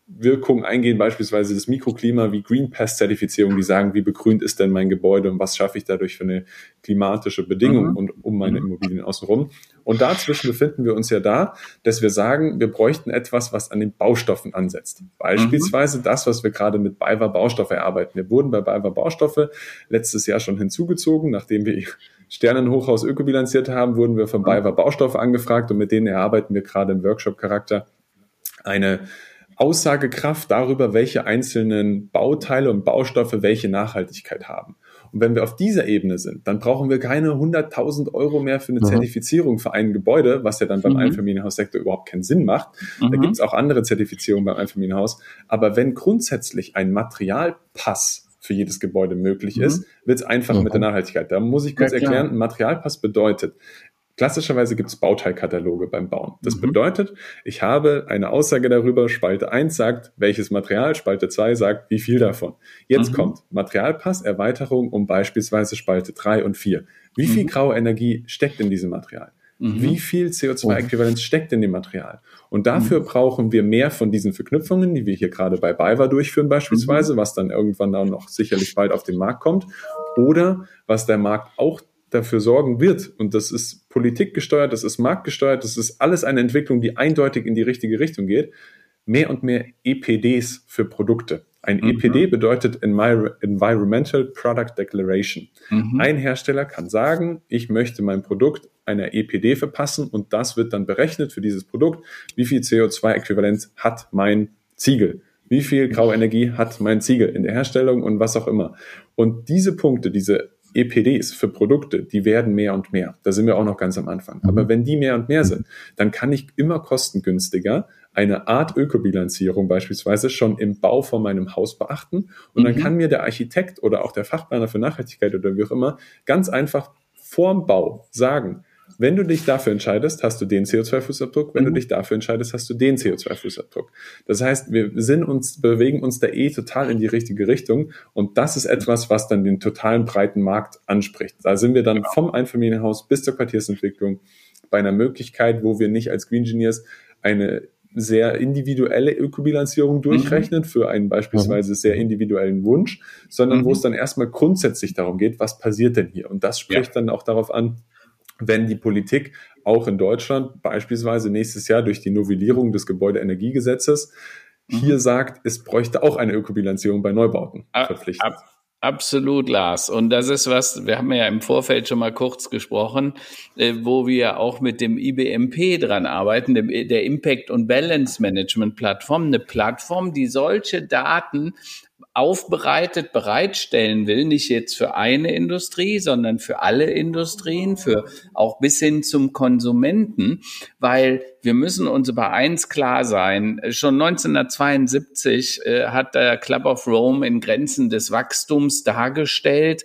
Wirkungen eingehen, beispielsweise das Mikroklima wie Green Pass Zertifizierung, die sagen, wie begrünt ist denn mein Gebäude und was schaffe ich dadurch für eine klimatische Bedingung mhm. und um meine mhm. Immobilien außenrum. Und dazwischen befinden wir uns ja da, dass wir sagen, wir bräuchten etwas, was an den Baustoffen ansetzt. Beispielsweise mhm. das, was wir gerade mit BayWa Baustoffe erarbeiten. Wir wurden bei BayWa Baustoffe letztes Jahr schon hinzugezogen, nachdem wir Sternenhochhaus ökobilanziert haben, wurden wir von mhm. BayWa Baustoffe angefragt und mit denen erarbeiten wir gerade im Workshop-Charakter eine Aussagekraft darüber, welche einzelnen Bauteile und Baustoffe welche Nachhaltigkeit haben. Und wenn wir auf dieser Ebene sind, dann brauchen wir keine 100.000 Euro mehr für eine mhm. Zertifizierung für ein Gebäude, was ja dann beim mhm. Einfamilienhaussektor überhaupt keinen Sinn macht. Mhm. Da gibt es auch andere Zertifizierungen beim Einfamilienhaus. Aber wenn grundsätzlich ein Materialpass für jedes Gebäude möglich ist, mhm. wird es einfach mit der mhm. Nachhaltigkeit. Da muss ich kurz ja, erklären, ein Materialpass bedeutet, Klassischerweise gibt es Bauteilkataloge beim Bauen. Das mhm. bedeutet, ich habe eine Aussage darüber, Spalte 1 sagt, welches Material, Spalte 2 sagt, wie viel davon. Jetzt mhm. kommt Materialpass, Erweiterung um beispielsweise Spalte 3 und 4. Wie viel mhm. graue Energie steckt in diesem Material? Mhm. Wie viel CO2-Äquivalenz steckt in dem Material? Und dafür mhm. brauchen wir mehr von diesen Verknüpfungen, die wir hier gerade bei BayWa durchführen beispielsweise, was dann irgendwann auch noch sicherlich bald auf den Markt kommt. Oder was der Markt auch dafür sorgen wird, und das ist politikgesteuert, das ist marktgesteuert, das ist alles eine Entwicklung, die eindeutig in die richtige Richtung geht, mehr und mehr EPDs für Produkte. Ein mhm. EPD bedeutet Environmental Product Declaration. Mhm. Ein Hersteller kann sagen, ich möchte mein Produkt einer EPD verpassen und das wird dann berechnet für dieses Produkt. Wie viel CO2-Äquivalenz hat mein Ziegel? Wie viel graue Energie hat mein Ziegel in der Herstellung und was auch immer? Und diese Punkte, diese EPDs für Produkte, die werden mehr und mehr. Da sind wir auch noch ganz am Anfang. Aber mhm. wenn die mehr und mehr sind, dann kann ich immer kostengünstiger eine Art Ökobilanzierung beispielsweise schon im Bau von meinem Haus beachten. Und dann mhm. kann mir der Architekt oder auch der Fachplaner für Nachhaltigkeit oder wie auch immer ganz einfach vorm Bau sagen, wenn du dich dafür entscheidest, hast du den CO2-Fußabdruck. Wenn mhm. du dich dafür entscheidest, hast du den CO2-Fußabdruck. Das heißt, wir sind uns, bewegen uns da eh total in die richtige Richtung. Und das ist etwas, was dann den totalen breiten Markt anspricht. Da sind wir dann genau. vom Einfamilienhaus bis zur Quartiersentwicklung bei einer Möglichkeit, wo wir nicht als Green Engineers eine sehr individuelle Ökobilanzierung durchrechnen mhm. für einen beispielsweise sehr individuellen Wunsch, sondern mhm. wo es dann erstmal grundsätzlich darum geht, was passiert denn hier? Und das spricht ja. dann auch darauf an, wenn die Politik auch in Deutschland beispielsweise nächstes Jahr durch die Novellierung des Gebäudeenergiegesetzes mhm. hier sagt, es bräuchte auch eine Ökobilanzierung bei Neubauten verpflichtet. Ab, Absolut, Lars. Und das ist was, wir haben ja im Vorfeld schon mal kurz gesprochen, äh, wo wir auch mit dem IBMP dran arbeiten, dem, der Impact und Balance Management Plattform, eine Plattform, die solche Daten aufbereitet bereitstellen will, nicht jetzt für eine Industrie, sondern für alle Industrien, für auch bis hin zum Konsumenten, weil wir müssen uns über eins klar sein. Schon 1972 äh, hat der Club of Rome in Grenzen des Wachstums dargestellt,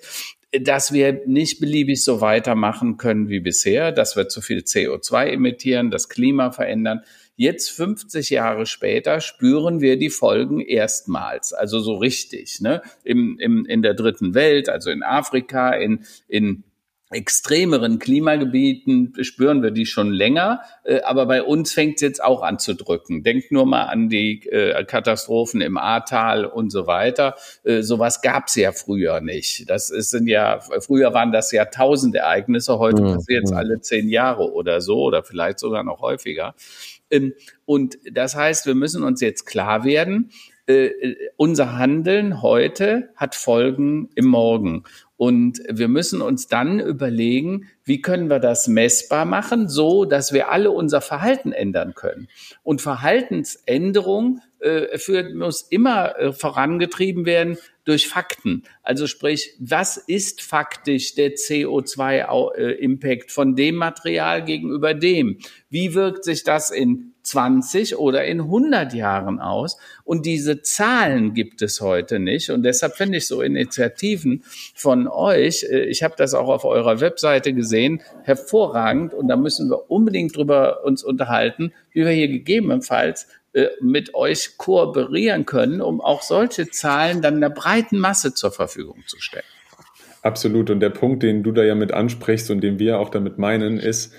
dass wir nicht beliebig so weitermachen können wie bisher, dass wir zu viel CO2 emittieren, das Klima verändern, Jetzt 50 Jahre später spüren wir die Folgen erstmals, also so richtig, ne? Im, im, in der dritten Welt, also in Afrika, in, in extremeren Klimagebieten spüren wir die schon länger, äh, aber bei uns fängt es jetzt auch an zu drücken. Denkt nur mal an die äh, Katastrophen im Ahrtal und so weiter. Äh, sowas gab es ja früher nicht. Das ist, sind ja früher waren das Jahrtausendereignisse, heute mhm. passiert es alle zehn Jahre oder so oder vielleicht sogar noch häufiger. Ähm, und das heißt, wir müssen uns jetzt klar werden, äh, unser Handeln heute hat Folgen im Morgen. Und wir müssen uns dann überlegen, wie können wir das messbar machen, so dass wir alle unser Verhalten ändern können. Und Verhaltensänderung äh, führt, muss immer äh, vorangetrieben werden durch Fakten. Also sprich, was ist faktisch der CO2-Impact äh, von dem Material gegenüber dem? Wie wirkt sich das in 20 oder in 100 Jahren aus? Und diese Zahlen gibt es heute nicht. Und deshalb finde ich so Initiativen von euch, äh, ich habe das auch auf eurer Webseite gesehen, hervorragend. Und da müssen wir unbedingt drüber uns unterhalten, wie wir hier gegebenenfalls mit euch kooperieren können, um auch solche Zahlen dann der breiten Masse zur Verfügung zu stellen. Absolut. Und der Punkt, den du da ja mit ansprichst und den wir auch damit meinen, ist,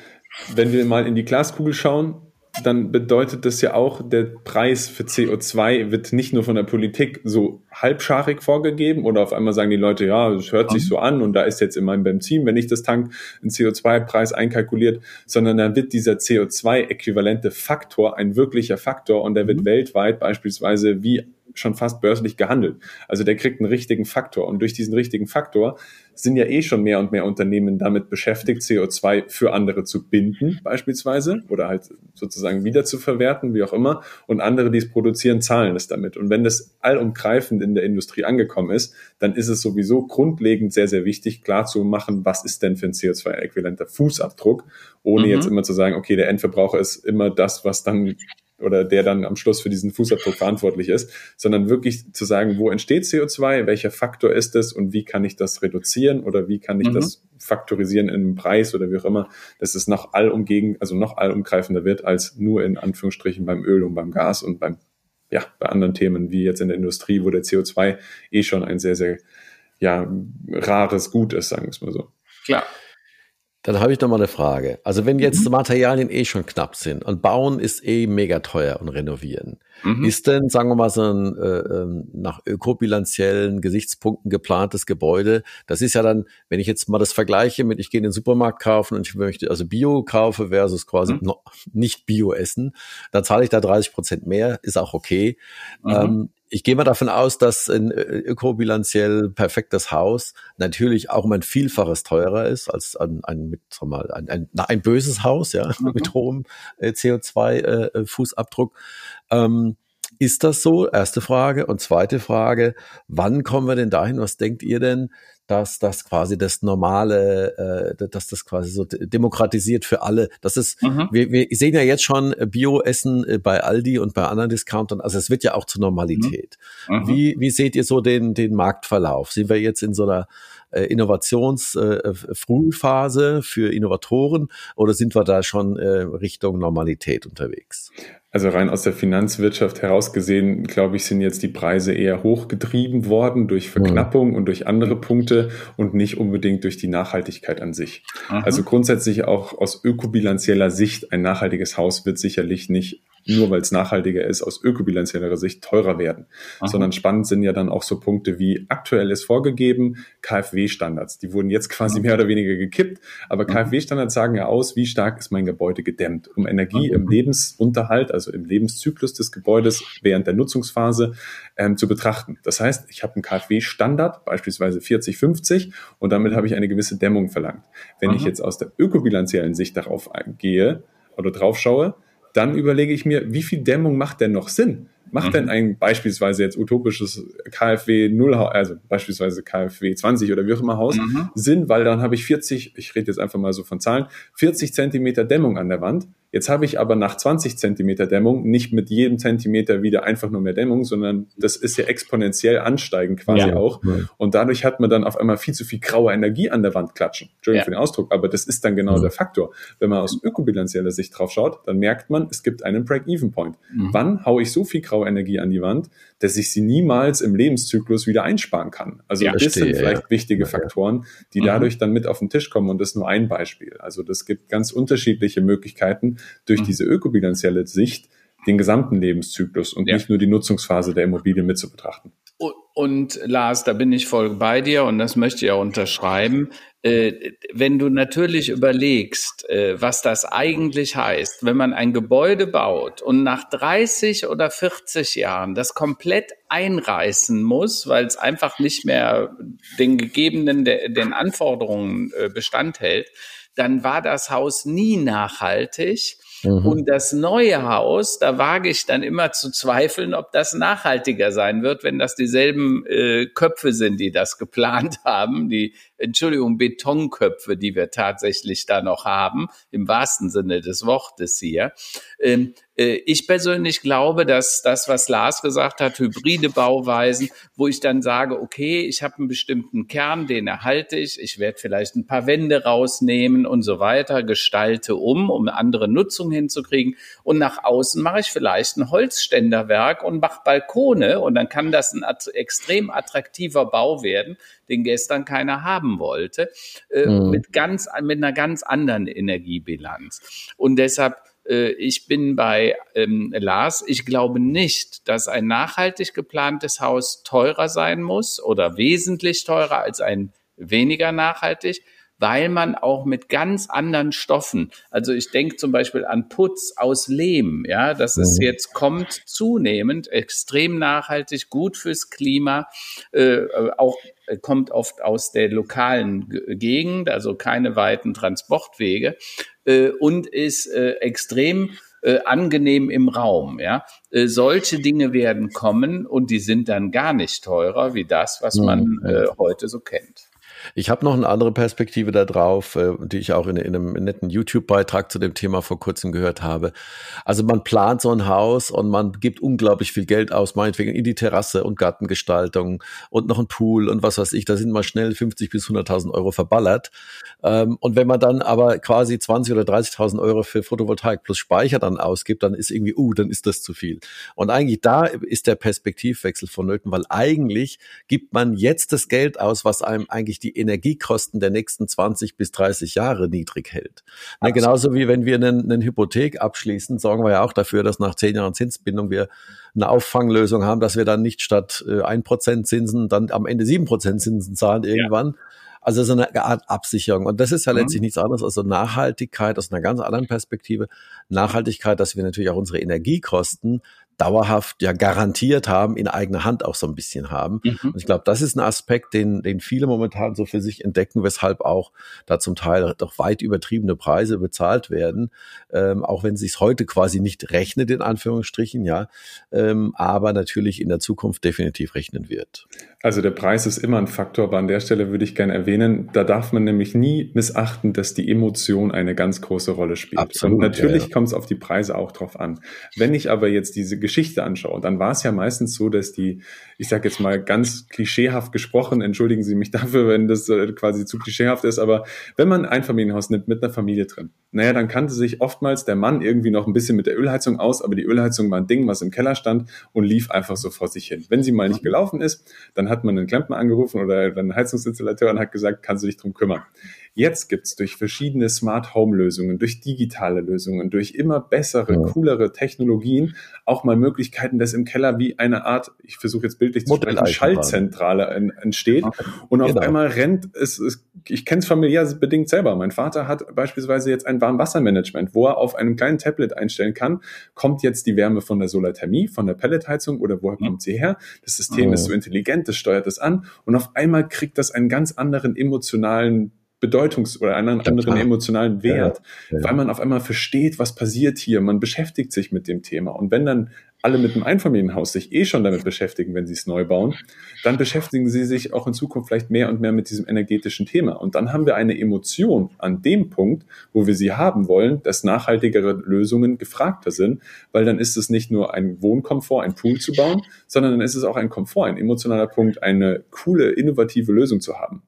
wenn wir mal in die Glaskugel schauen, dann bedeutet das ja auch, der Preis für CO2 wird nicht nur von der Politik so halbscharig vorgegeben oder auf einmal sagen die Leute, ja, es hört sich so an und da ist jetzt in meinem Benzin, wenn ich das tank, ein CO2-Preis einkalkuliert, sondern dann wird dieser CO2-äquivalente Faktor ein wirklicher Faktor und der wird mhm. weltweit beispielsweise wie schon fast börslich gehandelt. Also der kriegt einen richtigen Faktor. Und durch diesen richtigen Faktor sind ja eh schon mehr und mehr Unternehmen damit beschäftigt, CO2 für andere zu binden, beispielsweise, oder halt sozusagen wieder zu verwerten, wie auch immer. Und andere, die es produzieren, zahlen es damit. Und wenn das allumgreifend in der Industrie angekommen ist, dann ist es sowieso grundlegend sehr, sehr wichtig, klar zu machen, was ist denn für ein CO2-äquivalenter Fußabdruck, ohne mhm. jetzt immer zu sagen, okay, der Endverbraucher ist immer das, was dann oder der dann am Schluss für diesen Fußabdruck verantwortlich ist, sondern wirklich zu sagen, wo entsteht CO2, welcher Faktor ist es und wie kann ich das reduzieren oder wie kann ich mhm. das faktorisieren in einem Preis oder wie auch immer, dass es noch allumgegen, also noch allumgreifender wird als nur in Anführungsstrichen beim Öl und beim Gas und beim ja, bei anderen Themen wie jetzt in der Industrie, wo der CO2 eh schon ein sehr, sehr ja, rares Gut ist, sagen wir es mal so. Klar. Dann habe ich noch mal eine Frage. Also wenn jetzt mhm. Materialien eh schon knapp sind und bauen ist eh mega teuer und renovieren, mhm. ist denn, sagen wir mal, so ein äh, ähm, nach ökobilanziellen Gesichtspunkten geplantes Gebäude, das ist ja dann, wenn ich jetzt mal das vergleiche mit, ich gehe in den Supermarkt kaufen und ich möchte also Bio kaufe versus quasi mhm. nicht Bio essen, dann zahle ich da 30 Prozent mehr, ist auch okay. Mhm. Ähm, ich gehe mal davon aus, dass ein äh, ökobilanziell perfektes Haus natürlich auch um ein Vielfaches teurer ist als ein, ein, mit, sag mal, ein, ein, ein böses Haus, ja, mhm. mit hohem äh, CO2-Fußabdruck. Äh, ähm, ist das so? Erste Frage. Und zweite Frage, wann kommen wir denn dahin? Was denkt ihr denn, dass das quasi das normale, äh, dass das quasi so demokratisiert für alle. Das ist, mhm. wir, wir sehen ja jetzt schon äh, Bio-Essen äh, bei Aldi und bei anderen Discountern. Also es wird ja auch zur Normalität. Mhm. mhm. Wie, wie seht ihr so den, den Marktverlauf? Sind wir jetzt in so einer äh, Innovationsfrühphase äh, für Innovatoren oder sind wir da schon äh, Richtung Normalität unterwegs? Also rein aus der Finanzwirtschaft heraus gesehen, glaube ich, sind jetzt die Preise eher hochgetrieben worden durch Verknappung mhm. und durch andere Punkte und nicht unbedingt durch die Nachhaltigkeit an sich. Aha. Also grundsätzlich auch aus ökobilanzieller Sicht, ein nachhaltiges Haus wird sicherlich nicht nur weil es nachhaltiger ist, aus ökobilanzieller Sicht teurer werden. Aha. Sondern spannend sind ja dann auch so Punkte wie aktuell ist vorgegeben, KfW-Standards. Die wurden jetzt quasi mehr oder weniger gekippt, aber KfW-Standards sagen ja aus, wie stark ist mein Gebäude gedämmt, um Energie im Lebensunterhalt, also im Lebenszyklus des Gebäudes während der Nutzungsphase ähm, zu betrachten. Das heißt, ich habe einen KfW-Standard, beispielsweise 40, 50, und damit habe ich eine gewisse Dämmung verlangt. Wenn Aha. ich jetzt aus der ökobilanziellen Sicht darauf gehe oder drauf schaue, dann überlege ich mir, wie viel Dämmung macht denn noch Sinn? Macht mhm. denn ein beispielsweise jetzt utopisches KfW 0, also beispielsweise KfW 20 oder wie auch immer Haus mhm. Sinn, weil dann habe ich 40, ich rede jetzt einfach mal so von Zahlen, 40 Zentimeter Dämmung an der Wand Jetzt habe ich aber nach 20 Zentimeter Dämmung nicht mit jedem Zentimeter wieder einfach nur mehr Dämmung, sondern das ist ja exponentiell ansteigend quasi ja. auch. Und dadurch hat man dann auf einmal viel zu viel graue Energie an der Wand klatschen. Entschuldigung ja. für den Ausdruck, aber das ist dann genau mhm. der Faktor. Wenn man aus ökobilanzieller Sicht drauf schaut, dann merkt man, es gibt einen Break-Even-Point. Mhm. Wann haue ich so viel graue Energie an die Wand, dass ich sie niemals im Lebenszyklus wieder einsparen kann? Also ja, das sind vielleicht wichtige Faktoren, die mhm. dadurch dann mit auf den Tisch kommen und das ist nur ein Beispiel. Also das gibt ganz unterschiedliche Möglichkeiten, durch mhm. diese ökobilanzielle Sicht den gesamten Lebenszyklus und ja. nicht nur die Nutzungsphase der Immobilie mit zu betrachten. Und Lars, da bin ich voll bei dir und das möchte ich auch unterschreiben. Äh, wenn du natürlich überlegst, äh, was das eigentlich heißt, wenn man ein Gebäude baut und nach 30 oder 40 Jahren das komplett einreißen muss, weil es einfach nicht mehr den gegebenen, den Anforderungen äh, Bestand hält, dann war das Haus nie nachhaltig Mhm. Und das neue Haus, da wage ich dann immer zu zweifeln, ob das nachhaltiger sein wird, wenn das dieselben äh, Köpfe sind, die das geplant haben, die Entschuldigung, Betonköpfe, die wir tatsächlich da noch haben, im wahrsten Sinne des Wortes hier. Ähm, äh, ich persönlich glaube, dass das, was Lars gesagt hat, hybride Bauweisen, wo ich dann sage, okay, ich habe einen bestimmten Kern, den erhalte ich, ich werde vielleicht ein paar Wände rausnehmen und so weiter, gestalte um, um eine andere Nutzung hinzukriegen. Und nach außen mache ich vielleicht ein Holzständerwerk und mache Balkone und dann kann das ein extrem attraktiver Bau werden, den gestern keiner haben wollte, äh, mhm. mit ganz, mit einer ganz anderen Energiebilanz. Und deshalb äh, ich bin bei ähm, Lars. Ich glaube nicht, dass ein nachhaltig geplantes Haus teurer sein muss oder wesentlich teurer als ein weniger nachhaltig, weil man auch mit ganz anderen Stoffen, also ich denke zum Beispiel an Putz aus Lehm, ja, das ist mhm. jetzt kommt zunehmend extrem nachhaltig, gut fürs Klima, äh, auch kommt oft aus der lokalen Gegend, also keine weiten Transportwege äh, und ist äh, extrem äh, angenehm im Raum. Ja, äh, solche Dinge werden kommen und die sind dann gar nicht teurer wie das, was man mhm. äh, heute so kennt. Ich habe noch eine andere Perspektive da drauf, äh, die ich auch in, in einem netten YouTube-Beitrag zu dem Thema vor kurzem gehört habe. Also man plant so ein Haus und man gibt unglaublich viel Geld aus, meinetwegen in die Terrasse und Gartengestaltung und noch ein Pool und was weiß ich. Da sind mal schnell 50 bis 100.000 Euro verballert. Ähm, und wenn man dann aber quasi 20 oder 30.000 Euro für Photovoltaik plus Speicher dann ausgibt, dann ist irgendwie, uh, dann ist das zu viel. Und eigentlich da ist der Perspektivwechsel vonnöten, weil eigentlich gibt man jetzt das Geld aus, was einem eigentlich die Energiekosten der nächsten 20 bis 30 Jahre niedrig hält. Ne, genauso wie wenn wir eine, eine Hypothek abschließen, sorgen wir ja auch dafür, dass nach zehn Jahren Zinsbindung wir eine Auffanglösung haben, dass wir dann nicht statt äh, ein Prozent Zinsen dann am Ende sieben Prozent Zinsen zahlen irgendwann. Ja. Also so eine Art Absicherung. Und das ist ja mhm. letztlich nichts anderes als so Nachhaltigkeit aus einer ganz anderen Perspektive. Nachhaltigkeit, dass wir natürlich auch unsere Energiekosten dauerhaft ja garantiert haben, in eigener Hand auch so ein bisschen haben. Mhm. Und ich glaube, das ist ein Aspekt, den, den viele momentan so für sich entdecken, weshalb auch da zum Teil doch weit übertriebene Preise bezahlt werden, ähm, auch wenn es sich heute quasi nicht rechnet, in Anführungsstrichen, ja, ähm, aber natürlich in der Zukunft definitiv rechnen wird. Also der Preis ist immer ein Faktor, aber an der Stelle würde ich gerne erwähnen, da darf man nämlich nie missachten, dass die Emotion eine ganz große Rolle spielt. Absolut, Und natürlich ja, ja. kommt es auf die Preise auch drauf an. Wenn ich aber jetzt diese Geschichte anschaue, dann war es ja meistens so, dass die, ich sage jetzt mal ganz klischeehaft gesprochen, entschuldigen Sie mich dafür, wenn das äh, quasi zu klischeehaft ist, aber wenn man ein Familienhaus nimmt mit einer Familie drin, naja, dann kannte sich oftmals der Mann irgendwie noch ein bisschen mit der Ölheizung aus, aber die Ölheizung war ein Ding, was im Keller stand und lief einfach so vor sich hin. Wenn sie mal nicht gelaufen ist, dann hat man einen Klempner angerufen oder einen Heizungsinstallateur und hat gesagt, kannst du dich drum kümmern. Jetzt gibt's durch verschiedene Smart Home Lösungen, durch digitale Lösungen, durch immer bessere, ja. coolere Technologien auch mal Möglichkeiten, dass im Keller wie eine Art, ich versuche jetzt bildlich zu sprechen, Schaltzentrale entsteht. Okay. Und auf genau. einmal rennt es, es ich kenne es familiär bedingt selber. Mein Vater hat beispielsweise jetzt ein Warmwassermanagement, wo er auf einem kleinen Tablet einstellen kann, kommt jetzt die Wärme von der Solarthermie, von der Pelletheizung oder woher mhm. kommt sie her? Das System oh. ist so intelligent, das steuert es an und auf einmal kriegt das einen ganz anderen emotionalen Bedeutungs- oder einen anderen emotionalen Wert, ja, ja. weil man auf einmal versteht, was passiert hier. Man beschäftigt sich mit dem Thema. Und wenn dann alle mit einem Einfamilienhaus sich eh schon damit beschäftigen, wenn sie es neu bauen, dann beschäftigen sie sich auch in Zukunft vielleicht mehr und mehr mit diesem energetischen Thema. Und dann haben wir eine Emotion an dem Punkt, wo wir sie haben wollen, dass nachhaltigere Lösungen gefragter sind, weil dann ist es nicht nur ein Wohnkomfort, ein Pool zu bauen, sondern dann ist es auch ein Komfort, ein emotionaler Punkt, eine coole, innovative Lösung zu haben.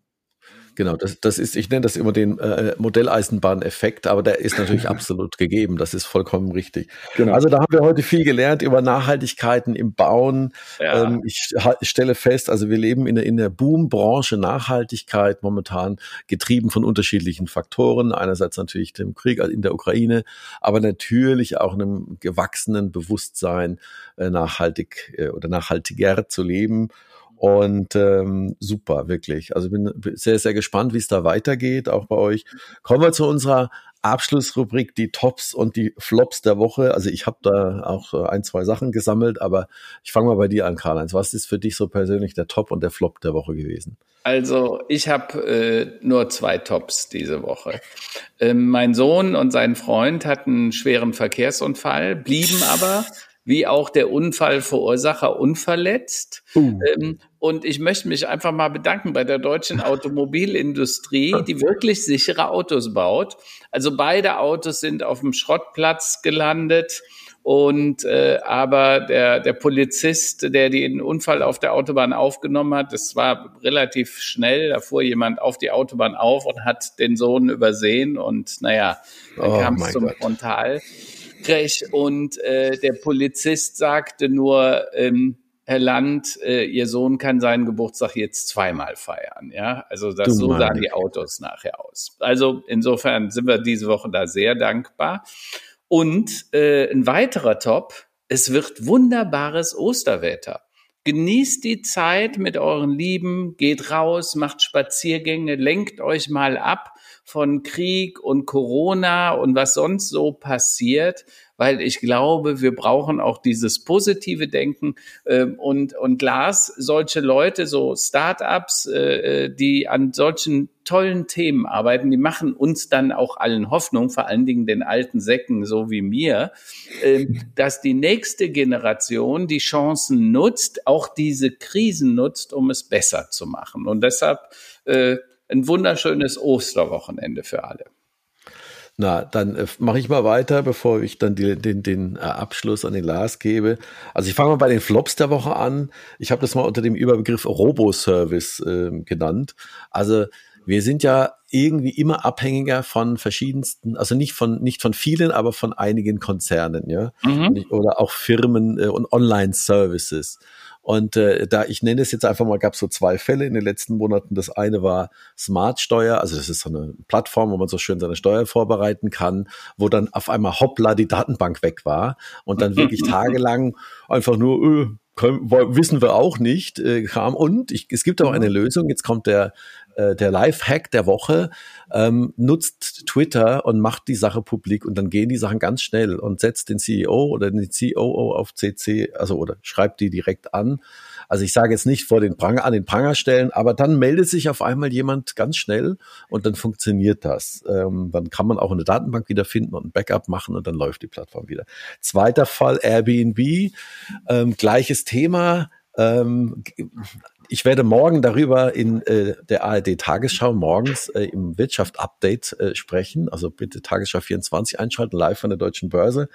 Genau, das, das ist, ich nenne das immer den äh, Modelleisenbahn-Effekt, aber der ist natürlich absolut gegeben. Das ist vollkommen richtig. Genau. Also da haben wir heute viel gelernt über Nachhaltigkeiten im Bauen. Ja. Ähm, ich, ich stelle fest, also wir leben in der, in der Boom-Branche Nachhaltigkeit momentan getrieben von unterschiedlichen Faktoren. Einerseits natürlich dem Krieg in der Ukraine, aber natürlich auch einem gewachsenen Bewusstsein, äh, nachhaltig äh, oder nachhaltiger zu leben. Und ähm, super, wirklich. Also bin sehr, sehr gespannt, wie es da weitergeht, auch bei euch. Kommen wir zu unserer Abschlussrubrik, die Tops und die Flops der Woche. Also ich habe da auch äh, ein, zwei Sachen gesammelt, aber ich fange mal bei dir an, Karl-Heinz. Was ist für dich so persönlich der Top und der Flop der Woche gewesen? Also ich habe äh, nur zwei Tops diese Woche. Ähm, mein Sohn und sein Freund hatten einen schweren Verkehrsunfall, blieben aber wie auch der Unfallverursacher unverletzt. Uh. Ähm, und ich möchte mich einfach mal bedanken bei der deutschen Automobilindustrie, die wirklich sichere Autos baut. Also beide Autos sind auf dem Schrottplatz gelandet. Und äh, aber der, der Polizist, der den Unfall auf der Autobahn aufgenommen hat, das war relativ schnell, da fuhr jemand auf die Autobahn auf und hat den Sohn übersehen und naja, dann oh kam es zum Gott. Frontal. Crash und äh, der Polizist sagte nur, ähm, Herr Land, äh, Ihr Sohn kann seinen Geburtstag jetzt zweimal feiern. Ja, also das, du so sahen die Autos nachher aus. Also insofern sind wir diese Woche da sehr dankbar. Und äh, ein weiterer Top, es wird wunderbares Osterwetter. Genießt die Zeit mit euren Lieben, geht raus, macht Spaziergänge, lenkt euch mal ab von Krieg und Corona und was sonst so passiert, weil ich glaube, wir brauchen auch dieses positive Denken ähm, und und Lars, solche Leute, so Startups, äh, äh, die an solchen tollen Themen arbeiten, die machen uns dann auch allen Hoffnung, vor allen Dingen den alten Säcken so wie mir, äh, dass die nächste Generation die Chancen nutzt, auch diese Krisen nutzt, um es besser zu machen. Und deshalb äh, ein wunderschönes Osterwochenende für alle. Na, dann äh, mache ich mal weiter, bevor ich dann die, den, den äh, Abschluss an den Lars gebe. Also ich fange mal bei den Flops der Woche an. Ich habe das mal unter dem Überbegriff Roboservice äh, genannt. Also wir sind ja irgendwie immer abhängiger von verschiedensten, also nicht von nicht von vielen, aber von einigen Konzernen, ja, mhm. oder auch Firmen äh, und Online-Services. Und äh, da, ich nenne es jetzt einfach mal, gab es so zwei Fälle in den letzten Monaten. Das eine war Smart Steuer, also das ist so eine Plattform, wo man so schön seine Steuer vorbereiten kann, wo dann auf einmal hoppla die Datenbank weg war und dann wirklich tagelang einfach nur, öh, können, wissen wir auch nicht, äh, kam. Und ich, es gibt auch eine Lösung. Jetzt kommt der äh, der Live-Hack der Woche, ähm, nutzt Twitter und macht die Sache publik und dann gehen die Sachen ganz schnell und setzt den CEO oder den COO auf CC, also oder schreibt die direkt an. Also ich sage jetzt nicht vor den Pranger, an den Pranger stellen, aber dann meldet sich auf einmal jemand ganz schnell und dann funktioniert das. Ähm, dann kann man auch eine Datenbank wiederfinden und ein Backup machen und dann läuft die Plattform wieder. Zweiter Fall Airbnb, ähm, gleiches Thema. Ähm, ich werde morgen darüber in äh, der ARD Tagesschau morgens äh, im Wirtschaft-Update äh, sprechen. Also bitte Tagesschau 24 einschalten, live von der Deutschen Börse.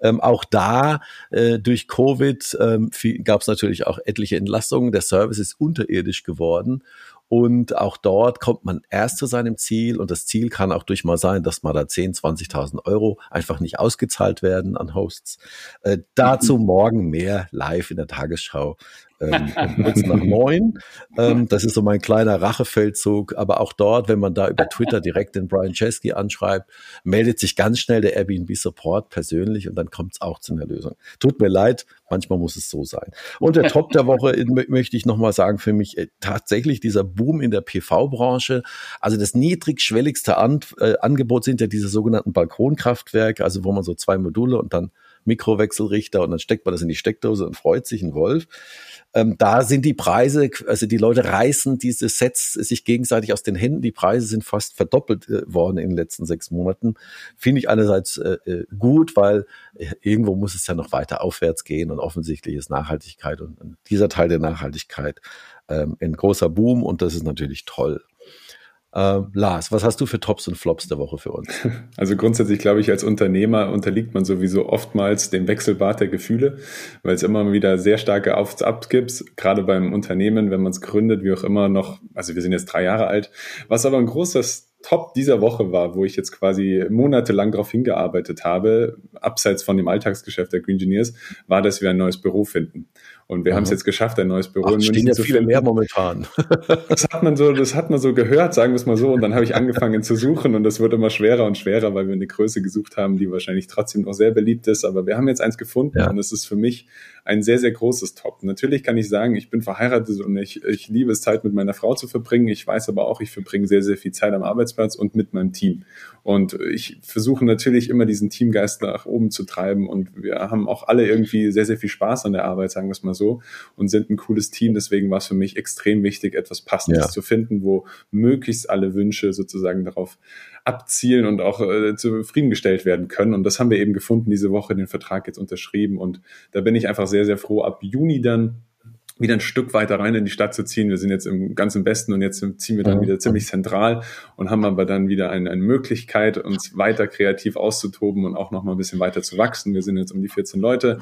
Ähm, auch da äh, durch Covid ähm, gab es natürlich auch etliche Entlastungen. Der Service ist unterirdisch geworden. Und auch dort kommt man erst zu seinem Ziel. Und das Ziel kann auch durch mal sein, dass mal da 10, 20.000 Euro einfach nicht ausgezahlt werden an Hosts. Äh, dazu morgen mehr live in der Tagesschau ähm, kurz nach neun. Ähm, das ist so mein kleiner Rachefeldzug. Aber auch dort, wenn man da über Twitter direkt den Brian Chesky anschreibt, meldet sich ganz schnell der Airbnb Support persönlich und dann kommt es auch zu einer Lösung. Tut mir leid, manchmal muss es so sein. Und der Top der Woche möchte ich nochmal sagen, für mich äh, tatsächlich dieser Boom in der PV-Branche. Also das niedrigschwelligste An äh, Angebot sind ja diese sogenannten Balkonkraftwerke, also wo man so zwei Module und dann Mikrowechselrichter und dann steckt man das in die Steckdose und freut sich ein Wolf. Ähm, da sind die Preise, also die Leute reißen diese Sets sich gegenseitig aus den Händen. Die Preise sind fast verdoppelt äh, worden in den letzten sechs Monaten. Finde ich einerseits äh, äh gut, weil äh, irgendwo muss es ja noch weiter aufwärts gehen und offensichtlich ist Nachhaltigkeit und, und dieser Teil der Nachhaltigkeit ähm, ein großer Boom und das ist natürlich toll. Äh, Lars, was hast du für Tops und Flops der Woche für uns? Also grundsätzlich glaube ich, als Unternehmer unterliegt man sowieso oftmals dem Wechselbad der Gefühle, weil es immer wieder sehr starke Aufs Ups gibt, gerade beim Unternehmen, wenn man es gründet, wie auch immer noch, also wir sind jetzt drei Jahre alt. Was aber ein großes Top dieser Woche war, wo ich jetzt quasi monatelang darauf hingearbeitet habe, abseits von dem Alltagsgeschäft der Green Engineers, war, dass wir ein neues Büro finden. Und wir mhm. haben es jetzt geschafft, ein neues Büro Ach, in München stehen ja zu viele finden. mehr momentan. das hat man so, das hat man so gehört, sagen wir es mal so. Und dann habe ich angefangen zu suchen und das wird immer schwerer und schwerer, weil wir eine Größe gesucht haben, die wahrscheinlich trotzdem noch sehr beliebt ist. Aber wir haben jetzt eins gefunden ja. und es ist für mich ein sehr, sehr großes Top. Natürlich kann ich sagen, ich bin verheiratet und ich, ich liebe es, Zeit mit meiner Frau zu verbringen. Ich weiß aber auch, ich verbringe sehr, sehr viel Zeit am Arbeitsplatz und mit meinem Team. Und ich versuche natürlich immer diesen Teamgeist nach oben zu treiben und wir haben auch alle irgendwie sehr, sehr viel Spaß an der Arbeit, sagen wir es mal so, und sind ein cooles Team. Deswegen war es für mich extrem wichtig, etwas Passendes ja. zu finden, wo möglichst alle Wünsche sozusagen darauf abzielen und auch äh, zufriedengestellt werden können. Und das haben wir eben gefunden diese Woche, den Vertrag jetzt unterschrieben. Und da bin ich einfach sehr, sehr froh, ab Juni dann wieder ein Stück weiter rein in die Stadt zu ziehen. Wir sind jetzt im ganz im Westen und jetzt ziehen wir dann wieder ziemlich zentral und haben aber dann wieder eine, eine Möglichkeit, uns weiter kreativ auszutoben und auch noch mal ein bisschen weiter zu wachsen. Wir sind jetzt um die 14 Leute.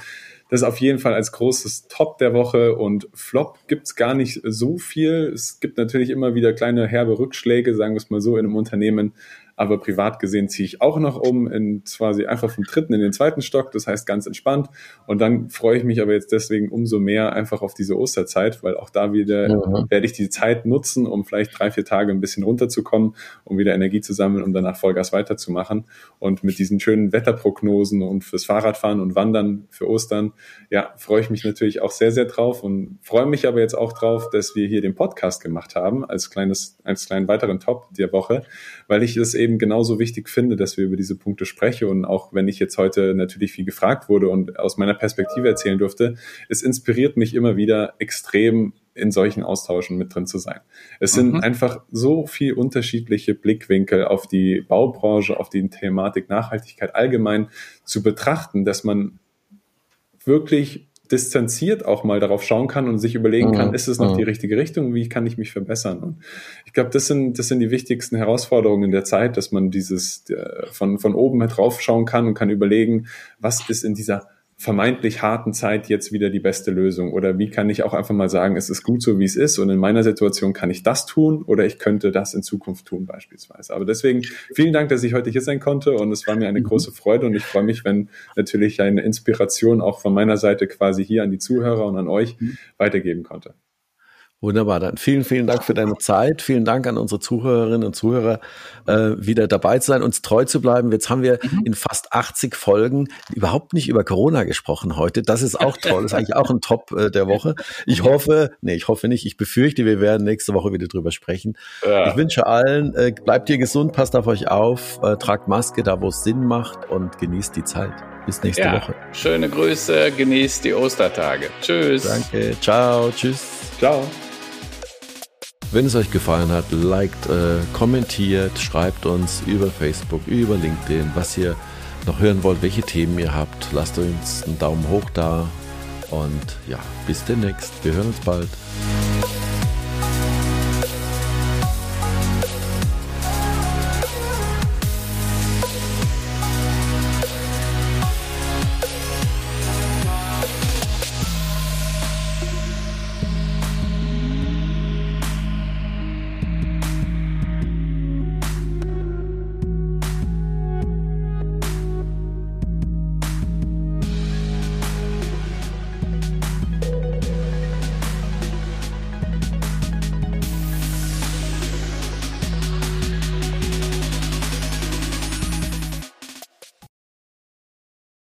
Das ist auf jeden Fall als großes Top der Woche und Flop gibt's gar nicht so viel. Es gibt natürlich immer wieder kleine herbe Rückschläge, sagen wir es mal so, in einem Unternehmen aber privat gesehen ziehe ich auch noch um, in quasi einfach vom dritten in den zweiten Stock, das heißt ganz entspannt. Und dann freue ich mich aber jetzt deswegen umso mehr einfach auf diese Osterzeit, weil auch da wieder mhm. werde ich die Zeit nutzen, um vielleicht drei, vier Tage ein bisschen runterzukommen, um wieder Energie zu sammeln, um danach Vollgas weiterzumachen. Und mit diesen schönen Wetterprognosen und fürs Fahrradfahren und Wandern für Ostern, ja, freue ich mich natürlich auch sehr, sehr drauf und freue mich aber jetzt auch drauf, dass wir hier den Podcast gemacht haben, als kleines, als kleinen weiteren Top der Woche, weil ich es eben eben genauso wichtig finde, dass wir über diese Punkte sprechen. Und auch wenn ich jetzt heute natürlich viel gefragt wurde und aus meiner Perspektive erzählen durfte, es inspiriert mich immer wieder extrem in solchen Austauschen mit drin zu sein. Es sind mhm. einfach so viel unterschiedliche Blickwinkel auf die Baubranche, auf die Thematik Nachhaltigkeit allgemein zu betrachten, dass man wirklich distanziert auch mal darauf schauen kann und sich überlegen kann, mhm. ist es noch mhm. die richtige Richtung, wie kann ich mich verbessern? Und ich glaube, das sind, das sind die wichtigsten Herausforderungen in der Zeit, dass man dieses äh, von, von oben drauf schauen kann und kann überlegen, was ist in dieser vermeintlich harten Zeit jetzt wieder die beste Lösung? Oder wie kann ich auch einfach mal sagen, es ist gut so, wie es ist und in meiner Situation kann ich das tun oder ich könnte das in Zukunft tun beispielsweise. Aber deswegen vielen Dank, dass ich heute hier sein konnte und es war mir eine große Freude und ich freue mich, wenn natürlich eine Inspiration auch von meiner Seite quasi hier an die Zuhörer und an euch mhm. weitergeben konnte. Wunderbar, dann vielen, vielen Dank für deine Zeit. Vielen Dank an unsere Zuhörerinnen und Zuhörer, äh, wieder dabei zu sein, uns treu zu bleiben. Jetzt haben wir mhm. in fast 80 Folgen überhaupt nicht über Corona gesprochen heute. Das ist auch toll. Das ist eigentlich auch ein Top äh, der Woche. Ich hoffe, nee, ich hoffe nicht. Ich befürchte, wir werden nächste Woche wieder drüber sprechen. Ja. Ich wünsche allen, äh, bleibt ihr gesund, passt auf euch auf, äh, tragt Maske da, wo es Sinn macht und genießt die Zeit. Bis nächste ja, Woche. Schöne Grüße, genießt die Ostertage. Tschüss. Danke, ciao, tschüss. Ciao. Wenn es euch gefallen hat, liked, äh, kommentiert, schreibt uns über Facebook, über LinkedIn, was ihr noch hören wollt, welche Themen ihr habt. Lasst uns einen Daumen hoch da und ja, bis demnächst. Wir hören uns bald.